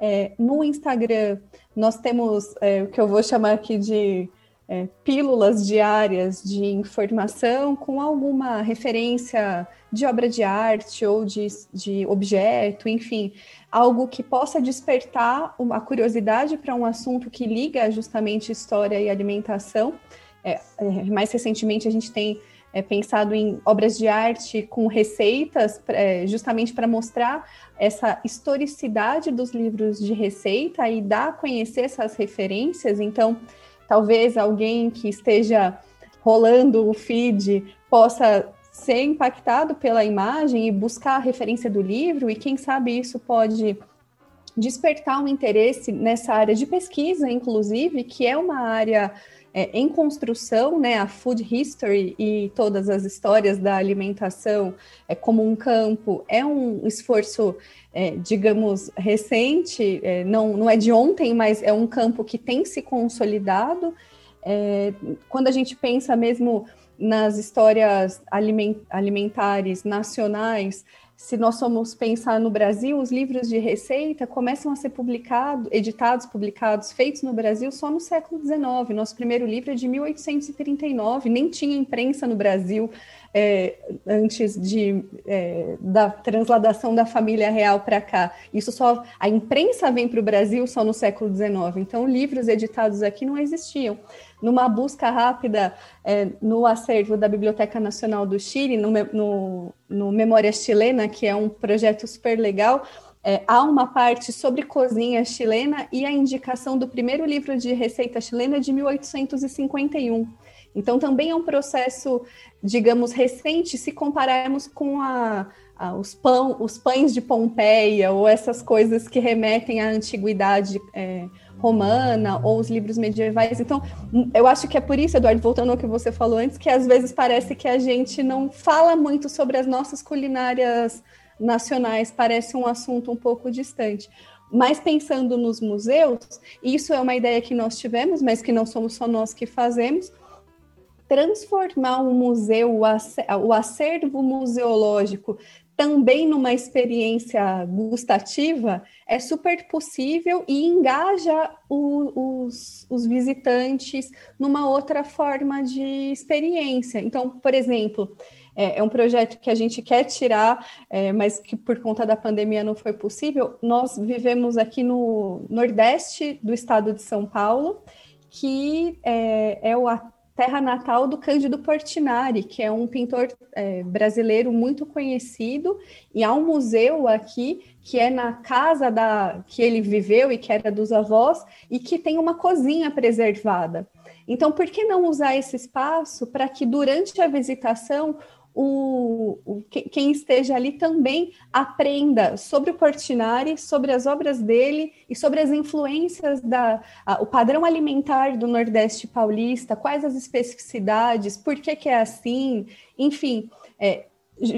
É, no Instagram, nós temos é, o que eu vou chamar aqui de é, pílulas diárias de informação com alguma referência de obra de arte ou de, de objeto, enfim, algo que possa despertar uma curiosidade para um assunto que liga justamente história e alimentação. É, é, mais recentemente, a gente tem é, pensado em obras de arte com receitas, é, justamente para mostrar essa historicidade dos livros de receita e dar a conhecer essas referências. Então, talvez alguém que esteja rolando o feed possa ser impactado pela imagem e buscar a referência do livro, e quem sabe isso pode despertar um interesse nessa área de pesquisa, inclusive, que é uma área é, em construção, né, a food history e todas as histórias da alimentação é, como um campo, é um esforço, é, digamos, recente, é, não, não é de ontem, mas é um campo que tem se consolidado. É, quando a gente pensa mesmo nas histórias alimentares nacionais, se nós formos pensar no Brasil, os livros de receita começam a ser publicados, editados, publicados, feitos no Brasil só no século XIX. Nosso primeiro livro é de 1839, nem tinha imprensa no Brasil é, antes de, é, da transladação da família real para cá. Isso só a imprensa vem para o Brasil só no século XIX. Então, livros editados aqui não existiam. Numa busca rápida é, no acervo da Biblioteca Nacional do Chile, no, no, no Memória Chilena, que é um projeto super legal, é, há uma parte sobre cozinha chilena e a indicação do primeiro livro de receita chilena de 1851. Então, também é um processo, digamos, recente se compararmos com a, a, os, pão, os pães de Pompeia ou essas coisas que remetem à antiguidade é, romana ou os livros medievais. Então, eu acho que é por isso, Eduardo, voltando ao que você falou antes, que às vezes parece que a gente não fala muito sobre as nossas culinárias nacionais, parece um assunto um pouco distante. Mas pensando nos museus, isso é uma ideia que nós tivemos, mas que não somos só nós que fazemos, transformar o museu, o acervo museológico, também numa experiência gustativa, é super possível e engaja o, os, os, visitantes numa outra forma de experiência. Então, por exemplo, é, é um projeto que a gente quer tirar, é, mas que por conta da pandemia não foi possível. Nós vivemos aqui no Nordeste do estado de São Paulo, que é, é o terra natal do Cândido Portinari, que é um pintor é, brasileiro muito conhecido, e há um museu aqui que é na casa da que ele viveu e que era dos avós, e que tem uma cozinha preservada. Então, por que não usar esse espaço para que durante a visitação o, o, quem esteja ali também aprenda sobre o Portinari, sobre as obras dele e sobre as influências da a, o padrão alimentar do Nordeste paulista, quais as especificidades, por que, que é assim, enfim. É,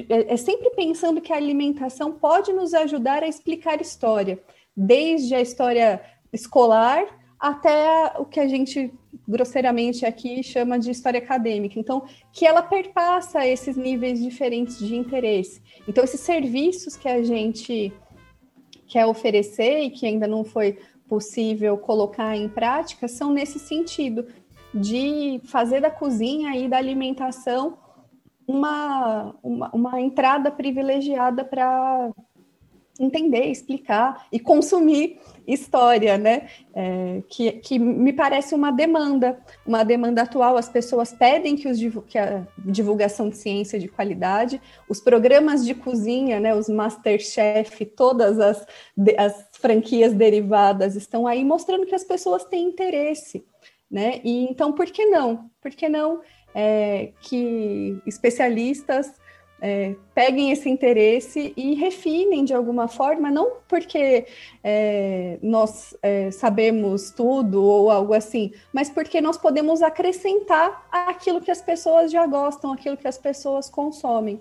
é, é sempre pensando que a alimentação pode nos ajudar a explicar história, desde a história escolar até o que a gente grosseiramente aqui chama de história acadêmica. Então, que ela perpassa esses níveis diferentes de interesse. Então, esses serviços que a gente quer oferecer e que ainda não foi possível colocar em prática são nesse sentido de fazer da cozinha e da alimentação uma, uma, uma entrada privilegiada para entender, explicar e consumir história, né? É, que, que me parece uma demanda, uma demanda atual. As pessoas pedem que, os, que a divulgação de ciência de qualidade, os programas de cozinha, né? Os Masterchef, todas as, as franquias derivadas estão aí mostrando que as pessoas têm interesse, né? E então, por que não? Por que não é, que especialistas é, peguem esse interesse e refinem de alguma forma, não porque é, nós é, sabemos tudo ou algo assim, mas porque nós podemos acrescentar aquilo que as pessoas já gostam, aquilo que as pessoas consomem.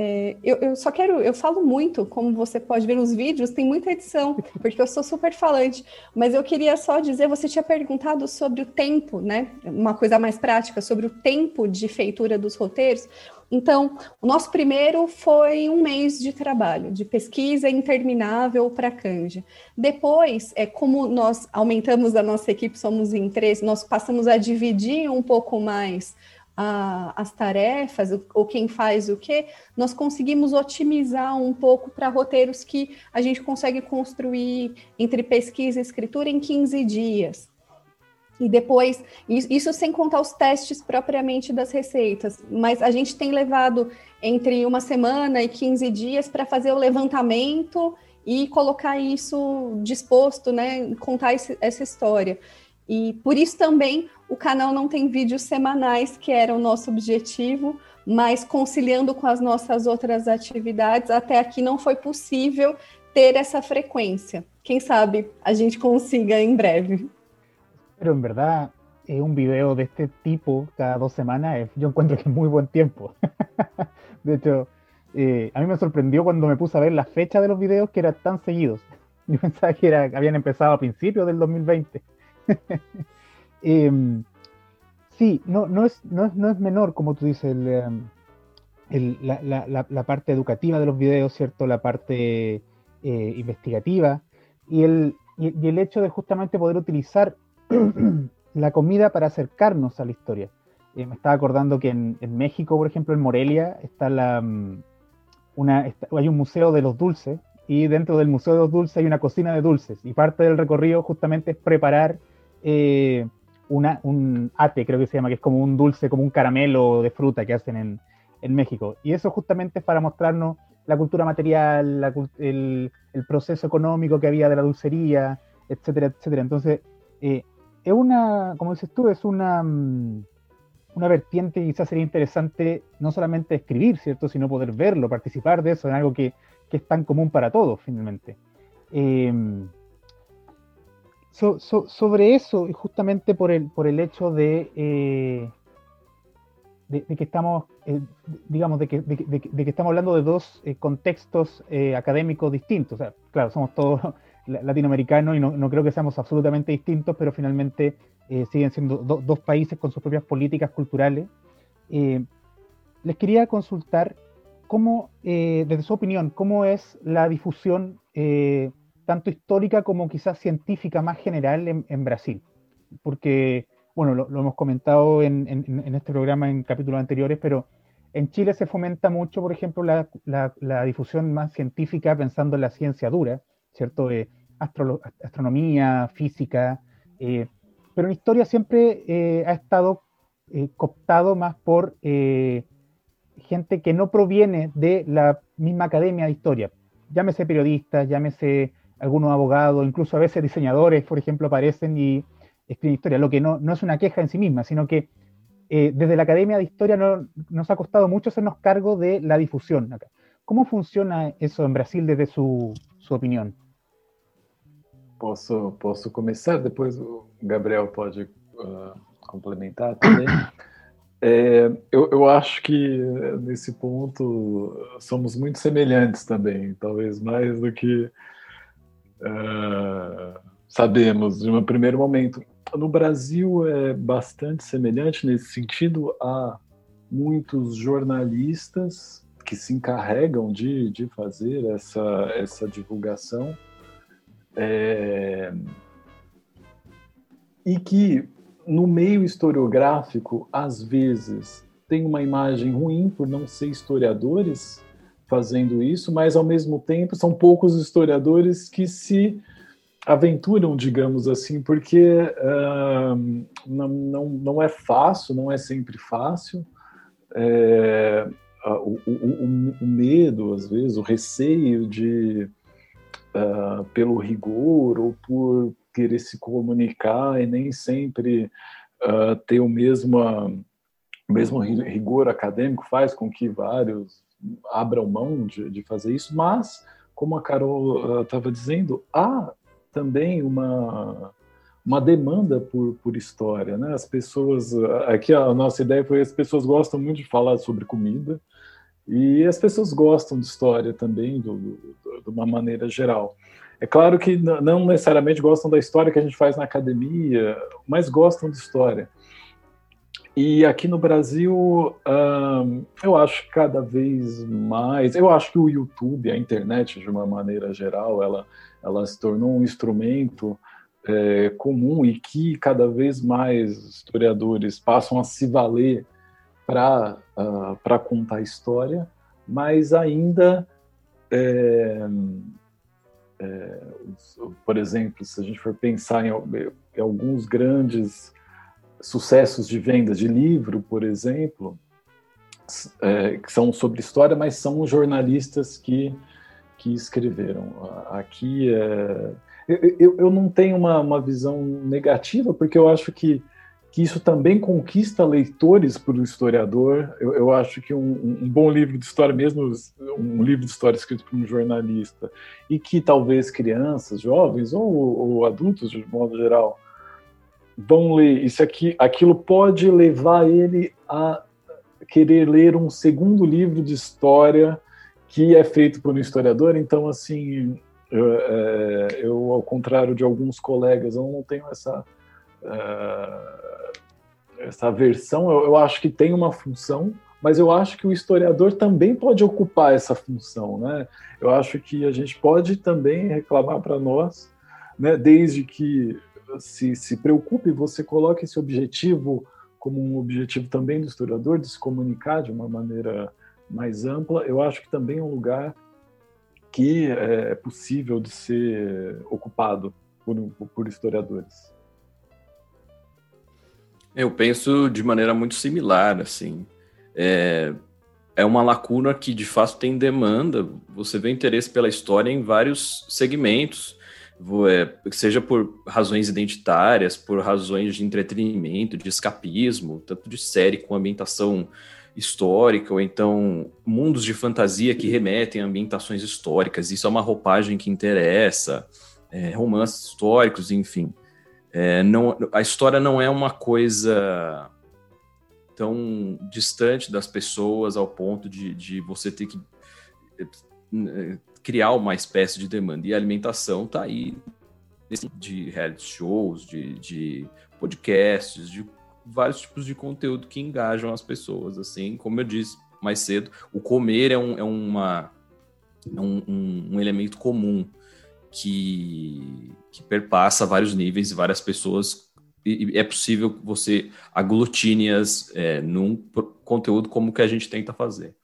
É, eu, eu, só quero, eu falo muito, como você pode ver nos vídeos, tem muita edição, porque eu sou super falante, mas eu queria só dizer, você tinha perguntado sobre o tempo, né? Uma coisa mais prática, sobre o tempo de feitura dos roteiros. Então, o nosso primeiro foi um mês de trabalho, de pesquisa interminável para a Canja. Depois, é como nós aumentamos a nossa equipe, somos em três, nós passamos a dividir um pouco mais a, as tarefas, ou quem faz o quê, nós conseguimos otimizar um pouco para roteiros que a gente consegue construir entre pesquisa e escritura em 15 dias. E depois, isso sem contar os testes propriamente das receitas, mas a gente tem levado entre uma semana e 15 dias para fazer o levantamento e colocar isso disposto, né, contar esse, essa história. E por isso também o canal não tem vídeos semanais, que era o nosso objetivo, mas conciliando com as nossas outras atividades, até aqui não foi possível ter essa frequência. Quem sabe a gente consiga em breve. Pero en verdad, eh, un video de este tipo cada dos semanas, yo encuentro que es muy buen tiempo. de hecho, eh, a mí me sorprendió cuando me puse a ver la fecha de los videos que eran tan seguidos. Yo pensaba que era, habían empezado a principios del 2020. Em, sí, no, no, es, no, es, no es menor, como tú dices, em, la, la, la, parte educativa de los videos, ¿cierto? La parte eh, investigativa y el, y el hecho de justamente poder utilizar la comida para acercarnos a la historia. Eh, me estaba acordando que en, México, por ejemplo, en Morelia, está mm, una, hay un museo de los dulces y dentro del museo de los dulces hay una cocina de dulces y parte del recorrido justamente es preparar eh, un ate, creo que se llama, que es como un dulce, como un caramelo de fruta que hacen en, México. Y eso justamente es para mostrarnos la cultura material, el, el, proceso económico que había de la dulcería, etcétera, etcétera. Entonces, eh, es una, como dices tú, es una, mm, una vertiente quizás sería interesante no solamente escribir, ¿cierto? Sino poder verlo, participar de eso, en algo que, que es tan común para todos, finalmente. Em, sobre eso, y justamente por el, por el hecho de, eh, de, que estamos, eh, digamos, de que, de, que, estamos hablando de dos eh, contextos académicos distintos. Claro, somos todos latinoamericano y no, creo que seamos absolutamente distintos, pero finalmente eh, siguen siendo dos países con sus propias políticas culturales. Eh, les quería consultar cómo, eh, desde su opinión, cómo es la difusión tanto histórica como quizás científica más general en, Brasil. Porque, bueno, lo, hemos comentado en, este programa en capítulos anteriores, pero en Chile se fomenta mucho, por ejemplo, la, la difusión más científica pensando en la ciencia dura, ¿cierto? Astronomía, física, eh, pero en historia siempre eh, ha estado eh, cooptado más por gente que no proviene de la misma academia de historia. Llámese periodistas, llámese algunos abogados, incluso a veces diseñadores, por ejemplo, aparecen y escriben historia, lo que no, no es una queja en sí misma, sino que desde la Academia de Historia no, nos ha costado mucho hacernos cargo de la difusión acá. ¿Cómo funciona eso en Brasil desde su, su opinión? Posso, posso começar, depois o Gabriel pode uh, complementar também. É, eu, eu acho que nesse ponto somos muito semelhantes também, talvez mais do que uh, sabemos de um primeiro momento. No Brasil é bastante semelhante nesse sentido. Há muitos jornalistas que se encarregam de, de fazer essa, essa divulgação é, e que no meio historiográfico, às vezes, tem uma imagem ruim por não ser historiadores fazendo isso, mas ao mesmo tempo são poucos historiadores que se aventuram, digamos assim, porque uh, não, não, não é fácil, não é sempre fácil. É, o, o, o, medo, às vezes, o receio de, uh, pelo rigor ou por querer se comunicar e nem sempre uh, ter o mesmo, o mesmo rigor acadêmico faz com que vários abram mão de, de fazer isso, mas, como a Carol estava uh, dizendo, há também uma uma demanda por, por história, né? As pessoas, aqui a nossa ideia foi as pessoas gostam muito de falar sobre comida e as pessoas gostam de história também, do, do, de uma maneira geral. É claro que não necessariamente gostam da história que a gente faz na academia, mas gostam de história. E aqui no Brasil, eu acho que cada vez mais, eu acho que o YouTube, a internet de uma maneira geral, ela, ela se tornou um instrumento é, comum e que cada vez mais historiadores passam a se valer para uh, para contar a história, mas ainda é, é, por exemplo, se a gente for pensar em, em, alguns grandes sucessos de vendas de livro, por exemplo, é, que são sobre história, mas são jornalistas que, que escreveram. Aqui é, eu, eu não tenho uma, uma visão negativa, porque eu acho que que isso também conquista leitores para o historiador. Eu, eu acho que um, um, bom livro de história, mesmo um livro de história escrito por um jornalista, e que talvez crianças, jovens ou, ou adultos, de modo geral, vão ler isso aqui, aquilo pode levar ele a querer ler um segundo livro de história que é feito por um historiador. Então, assim, eu, é, eu ao contrário de alguns colegas, eu não tenho essa uh, essa versão, eu, eu, acho que tem uma função, mas eu acho que o historiador também pode ocupar essa função, né? Eu acho que a gente pode também reclamar para nós, né? Desde que se, se preocupe, você coloque esse objetivo como um objetivo também do historiador de se comunicar de uma maneira mais ampla. Eu acho que também é um lugar que é possível de ser ocupado por, por historiadores. Eu penso de maneira muito similar, assim. É, é uma lacuna que de fato tem demanda. Você vê interesse pela história em vários segmentos, é, seja por razões identitárias, por razões de entretenimento, de escapismo, tanto de série com ambientação histórica, ou então mundos de fantasia que remetem a ambientações históricas. Isso é uma roupagem que interessa, é, romances históricos, enfim. É, não, a história não é uma coisa tão distante das pessoas ao ponto de, de você ter que é, criar uma espécie de demanda. E a alimentação está aí de reality shows, de, de podcasts, de vários tipos de conteúdo que engajam as pessoas. Assim, como eu disse mais cedo, o comer é um, é uma, é um, um, um elemento comum que, que perpassa vários níveis e várias pessoas. E, é possível que você aglutine-as é, num conteúdo como que a gente tenta fazer.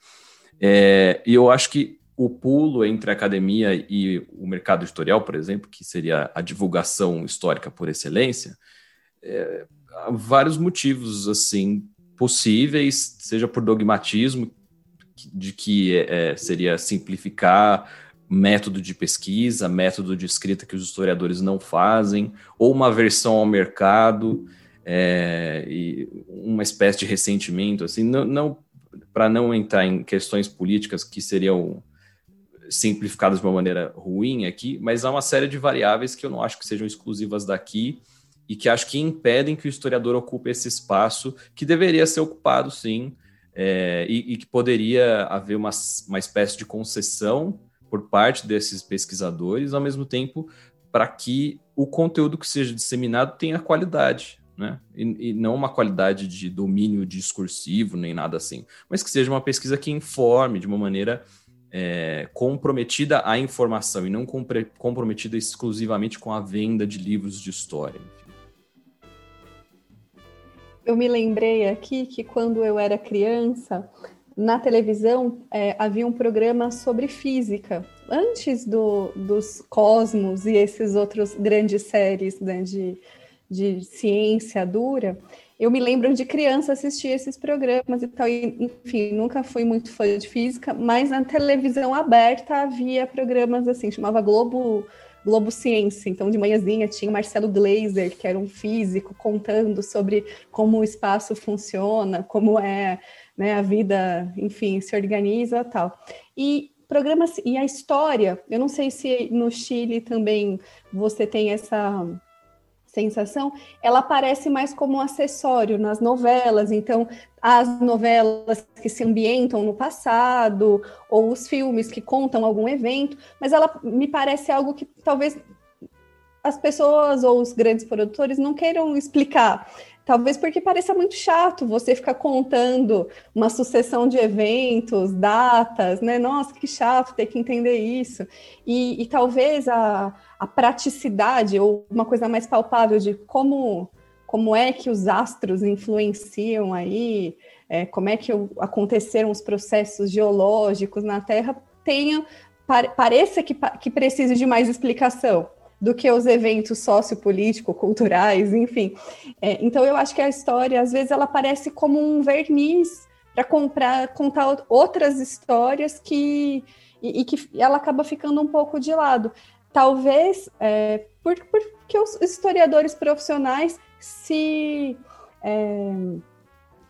É, e eu acho que o pulo entre a academia e o mercado editorial, por exemplo, que seria a divulgação histórica por excelência, é, há vários motivos, assim, possíveis, seja por dogmatismo, de que é, seria simplificar método de pesquisa, método de escrita que os historiadores não fazem, ou uma versão ao mercado, é, uma espécie de ressentimento, assim, não, não para não entrar em questões políticas que seriam simplificadas de uma maneira ruim aqui, mas há uma série de variáveis que eu não acho que sejam exclusivas daqui e que acho que impedem que o historiador ocupe esse espaço que deveria ser ocupado, sim, é, e, e, que poderia haver uma, uma espécie de concessão por parte desses pesquisadores, ao mesmo tempo para que o conteúdo que seja disseminado tenha qualidade, né? E, e, não uma qualidade de domínio discursivo nem nada assim, mas que seja uma pesquisa que informe de uma maneira é, comprometida à informação e não compre, comprometida exclusivamente com a venda de livros de história. Enfim. Eu me lembrei aqui que quando eu era criança, na televisão é, havia um programa sobre física, antes do, dos Cosmos e esses outros grandes séries né, de, de ciência dura. Eu me lembro de criança assistir esses programas e tal, e, enfim, nunca fui muito fã de física, mas na televisão aberta havia programas assim, chamava Globo Globo Ciência. Então, de manhãzinha tinha Marcelo Glazer, que era um físico, contando sobre como o espaço funciona, como é né, a vida, enfim, se organiza tal. E programas e a história, eu não sei se no Chile também você tem essa sensação, ela aparece mais como um acessório nas novelas. Então, as novelas que se ambientam no passado, ou os filmes que contam algum evento, mas ela me parece algo que talvez as pessoas ou os grandes produtores não queiram explicar. Talvez porque pareça muito chato você ficar contando uma sucessão de eventos, datas, né? Nossa, que chato ter que entender isso. E, e talvez a, a praticidade ou uma coisa mais palpável de como, como é que os astros influenciam aí, é, como é que aconteceram os processos geológicos na Terra, tenha, pareça que, que precise de mais explicação do que os eventos sociopolítico-culturais, enfim. É, então, eu acho que a história, às vezes, ela parece como um verniz para contar outras histórias que e, e, que ela acaba ficando um pouco de lado. Talvez é, por, porque os historiadores profissionais se é,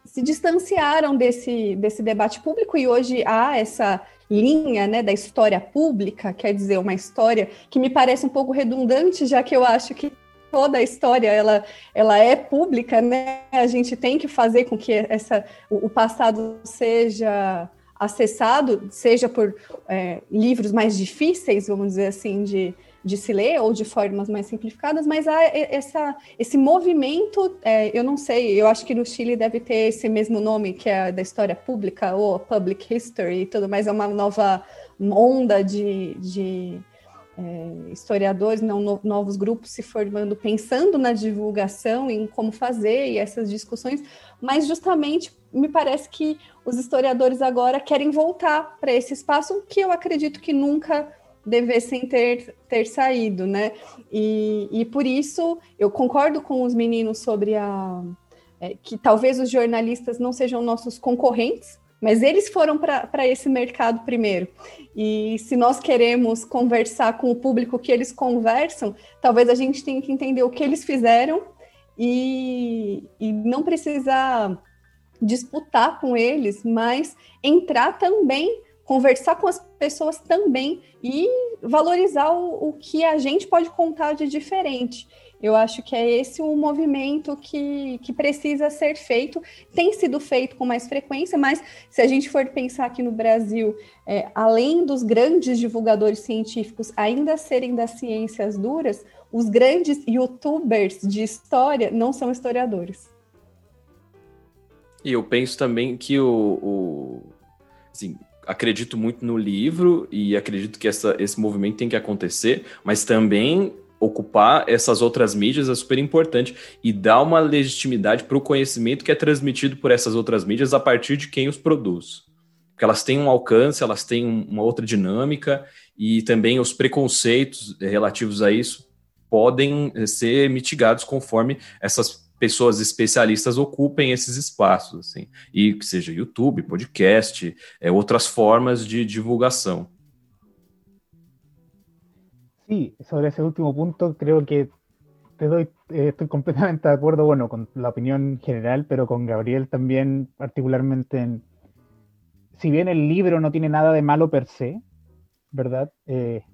se distanciaram desse, desse debate público e hoje há essa linha né, da história pública, quer dizer, uma história que me parece um pouco redundante, já que eu acho que toda a história ela, ela é pública, né? A gente tem que fazer com que essa, o, o passado seja acessado, seja por é, livros mais difíceis, vamos dizer assim, de, de se ler ou de formas mais simplificadas, mas há essa, esse movimento, é, eu não sei, eu acho que no Chile deve ter esse mesmo nome que é da história pública ou public history e tudo mais, é uma nova onda de, de é, historiadores, não, no, novos grupos se formando, pensando na divulgação, em como fazer e essas discussões, mas justamente me parece que os historiadores agora querem voltar para esse espaço que eu acredito que nunca devessem ter, ter saído, né? E, e por isso eu concordo com os meninos sobre a é, que talvez os jornalistas não sejam nossos concorrentes, mas eles foram para esse mercado primeiro. E se nós queremos conversar com o público que eles conversam, talvez a gente tenha que entender o que eles fizeram e, e não precisar disputar com eles, mas entrar também conversar com as pessoas também e valorizar o, o, que a gente pode contar de diferente. Eu acho que é esse o movimento que, que precisa ser feito. Tem sido feito com mais frequência, mas se a gente for pensar aqui no Brasil, é, além dos grandes divulgadores científicos ainda serem das ciências duras, os grandes youtubers de história não são historiadores. E eu penso também que o, o assim, acredito muito no livro e acredito que essa, esse movimento tem que acontecer, mas também ocupar essas outras mídias é super importante e dar uma legitimidade para o conhecimento que é transmitido por essas outras mídias a partir de quem os produz. Porque elas têm um alcance, elas têm uma outra dinâmica e também os preconceitos relativos a isso podem ser mitigados conforme essas pessoas especialistas ocupem esses espaços, assim, e que seja YouTube, podcast, é, outras formas de divulgação. Sí, sobre ese último punto creo que te doy, eh, estoy completamente de acuerdo, bueno, con la opinión general, pero con Gabriel también particularmente en, si bien el libro no tiene nada de malo per se, ¿verdad? Eh,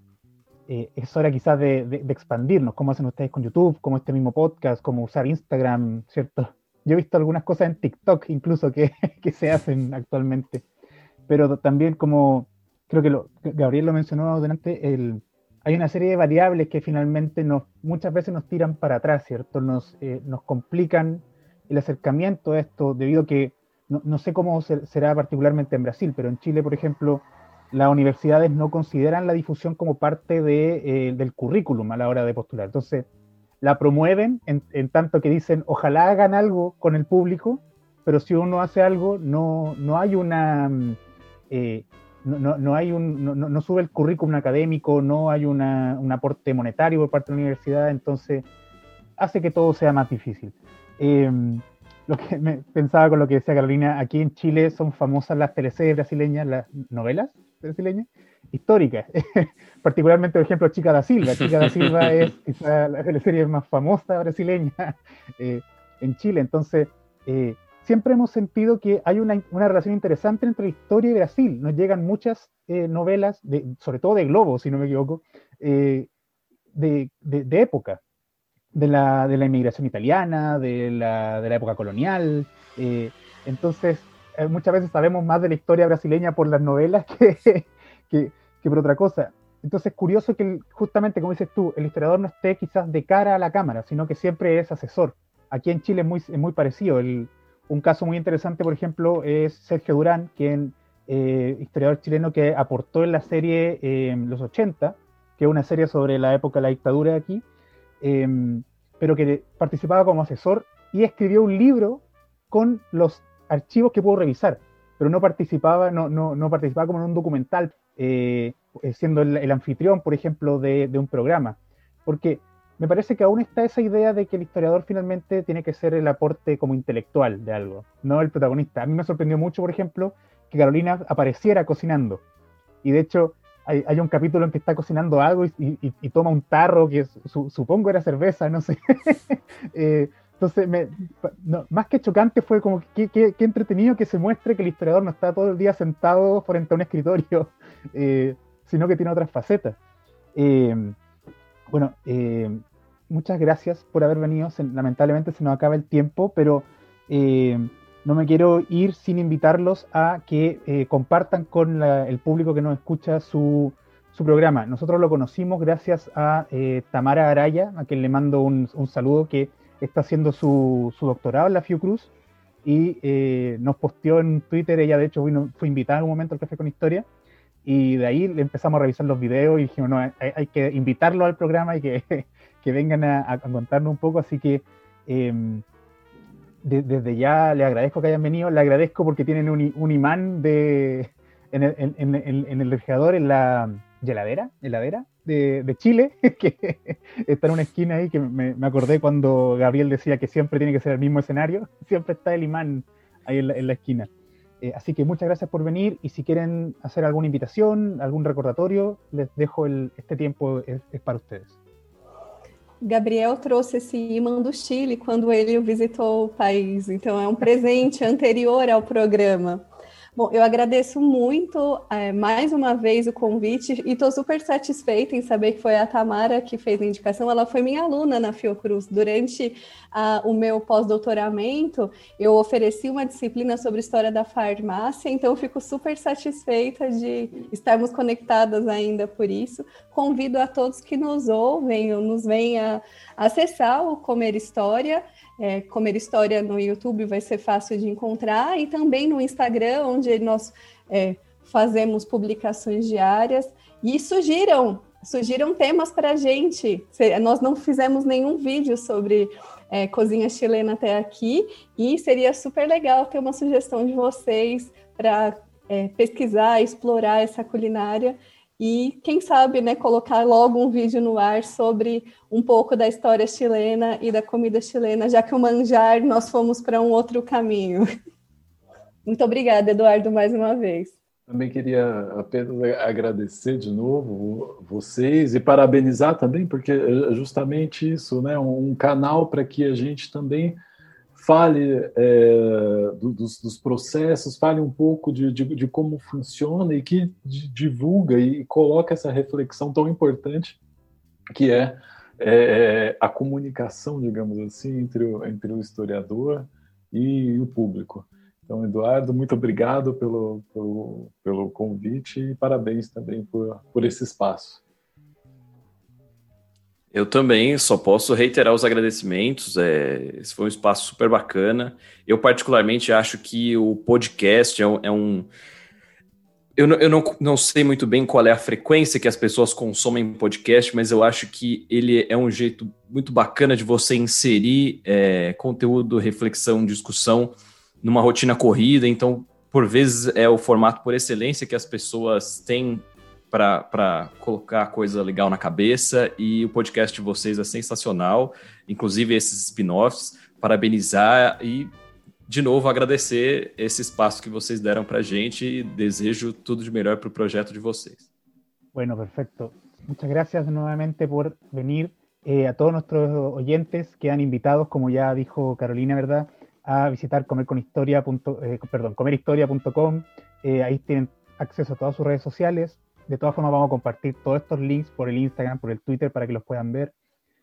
eh, es hora quizás de, expandirnos, como hacen ustedes con YouTube, como este mismo podcast, como usar Instagram, ¿cierto? Yo he visto algunas cosas en TikTok incluso que, que se hacen actualmente, pero también como creo que lo, Gabriel lo mencionó delante, el, hay una serie de variables que finalmente nos, muchas veces nos tiran para atrás, ¿cierto? Nos, eh, nos complican el acercamiento a esto, debido a que no, sé cómo será particularmente en Brasil, pero en Chile, por ejemplo, las universidades no consideran la difusión como parte de, eh, del currículum a la hora de postular. Entonces, la promueven en, tanto que dicen, ojalá hagan algo con el público, pero si uno hace algo, no, no hay una... Mm, eh, no, no, un, no, no, sube el currículum académico, no hay una, un aporte monetario por parte de la universidad, entonces hace que todo sea más difícil. Em, lo que me pensaba con lo que decía Carolina, aquí en Chile son famosas las teleseries brasileñas, las novelas brasileñas, históricas. Particularmente, por ejemplo, Chica da Silva. Chica da Silva es quizá la teleserie más famosa brasileña eh, en Chile. Entonces, eh, siempre hemos sentido que hay una, relación interesante entre historia y Brasil. Nos llegan muchas eh, novelas, de, sobre todo de Globo, si no me equivoco, eh, de, época, de la, de la, inmigración italiana, de la, de la época colonial. Entonces, muchas veces sabemos más de la historia brasileña por las novelas que, que, por otra cosa. Entonces, curioso que justamente, como dices tú, el historiador no esté quizás de cara a la cámara, sino que siempre es asesor. Aquí en Chile es muy, es muy parecido. Un caso muy interesante, por ejemplo, es Sergio Durán, quien eh, historiador chileno que aportó en la serie eh, Los 80, que es una serie sobre la época de la dictadura aquí, em, pero que participaba como asesor y escribió un libro con los archivos que pudo revisar, pero no participaba, no, no, no participaba como en un documental, eh, siendo el, anfitrión, por ejemplo, de, de un programa. Porque me parece que aún está esa idea de que el historiador finalmente tiene que ser el aporte como intelectual de algo, no el protagonista. A mí me sorprendió mucho, por ejemplo, que Carolina apareciera cocinando. Y de hecho, hay, un capítulo en que está cocinando algo y, toma un tarro que supongo era cerveza, no sé. Eh, entonces, más que chocante fue como que, entretenido que se muestre que el historiador no está todo el día sentado frente a un escritorio, eh, sino que tiene otras facetas. Eh, bueno, muchas gracias por haber venido. lamentablemente se nos acaba el tiempo, pero eh, no me quiero ir sin invitarlos a que eh, compartan con el público que nos escucha su, programa. Nosotros lo conocimos gracias a eh, Tamara Araya, a quien le mando un, saludo, que está haciendo su, doctorado en la Fiocruz y nos posteó en Twitter. Ella, de hecho, fue invitada en un momento al Café con Historia. Y de ahí empezamos a revisar los videos y dijimos, no, hay, que invitarlo al programa y que que vengan a, contarnos un poco, así que em, desde ya le agradezco que hayan venido, le agradezco porque tienen un, imán de, en, el, en, en, el refrigerador, en la heladera, heladera de, Chile, que está en una esquina ahí, que me, acordé cuando Gabriel decía que siempre tiene que ser el mismo escenario, siempre está el imán ahí en la, esquina. Eh, así que muchas gracias por venir y si quieren hacer alguna invitación, algún recordatorio, les dejo el, este tiempo, es para ustedes. Gabriel trouxe esse imã do Chile quando ele visitou o país, então é um presente anterior ao programa. Bom, eu agradeço muito é, mais uma vez o convite e estou super satisfeita em saber que foi a Tamara que fez a indicação. Ela foi minha aluna na Fiocruz. Durante a, o meu pós-doutoramento, eu ofereci uma disciplina sobre história da farmácia, então fico super satisfeita de estarmos conectadas ainda por isso. Convido a todos que nos ouvem ou nos venham acessar o Comer História é, Comer História no YouTube vai ser fácil de encontrar e também no Instagram, onde nós é, fazemos publicações diárias e sugiram, sugiram temas para a gente. Nós não fizemos nenhum vídeo sobre é, cozinha chilena até aqui e seria super legal ter uma sugestão de vocês para é, pesquisar, explorar essa culinária e quem sabe, né, colocar logo um vídeo no ar sobre um pouco da história chilena e da comida chilena, já que o manjar nós fomos para um outro caminho. Muito obrigada, Eduardo, mais uma vez. Também queria apenas agradecer de novo vocês e parabenizar também, porque é justamente isso, né? Um canal para que a gente também fale é, dos, dos, processos, fale um pouco de, de, de como funciona e que divulga e coloca essa reflexão tão importante que é, é a comunicação, digamos assim, entre o, entre o historiador e o público. Então, Eduardo, muito obrigado pelo, pelo, pelo convite e parabéns também por, por esse espaço. Eu também só posso reiterar os agradecimentos. É, esse foi um espaço super bacana. Eu, particularmente, acho que o podcast é um. É um eu, não, eu não, não sei muito bem qual é a frequência que as pessoas consomem podcast, mas eu acho que ele é um jeito muito bacana de você inserir é, conteúdo, reflexão, discussão numa rotina corrida. Então, por vezes, é o formato por excelência que as pessoas têm para colocar coisa legal na cabeça e o podcast de vocês é sensacional, inclusive esses spin-offs. Parabenizar e, de novo, agradecer esse espaço que vocês deram para a gente e desejo tudo de melhor para o projeto de vocês. Bueno, perfecto. Muchas gracias nuevamente por venir. Eh, a todos nuestros oyentes quedan invitados, como ya dijo Carolina, ¿verdad? A visitar comerconhistoria. Eh, perdón, comerhistoria.com. Eh, ahí tienen acceso a todas sus redes sociales, de todas formas, vamos a compartir todos estos links por el Instagram, por el Twitter, para que los puedan ver.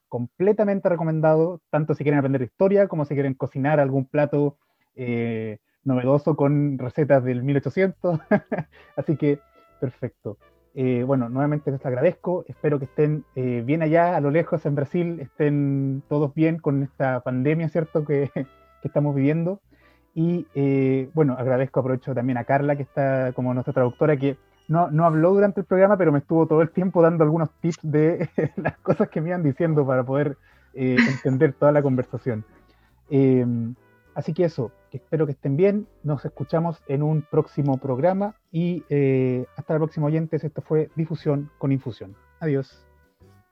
Completamente recomendado, tanto si quieren aprender historia como si quieren cocinar algún plato eh, novedoso con recetas del 1800. Así que, perfecto. Eh, bueno, nuevamente les agradezco. Espero que estén eh, bien allá, a lo lejos, en Brasil, estén todos bien con esta pandemia, ¿cierto?, que, que estamos viviendo. Y bueno, agradezco, aprovecho también a Carla, que está como nuestra traductora, que no, no habló durante el programa, pero me estuvo todo el tiempo dando algunos tips de las cosas que me iban diciendo para poder eh, entender toda la conversación. Em, así que eso, espero que estén bien, nos escuchamos en un próximo programa y eh, hasta la próxima oyentes, esto fue Difusión con Infusión. Adiós.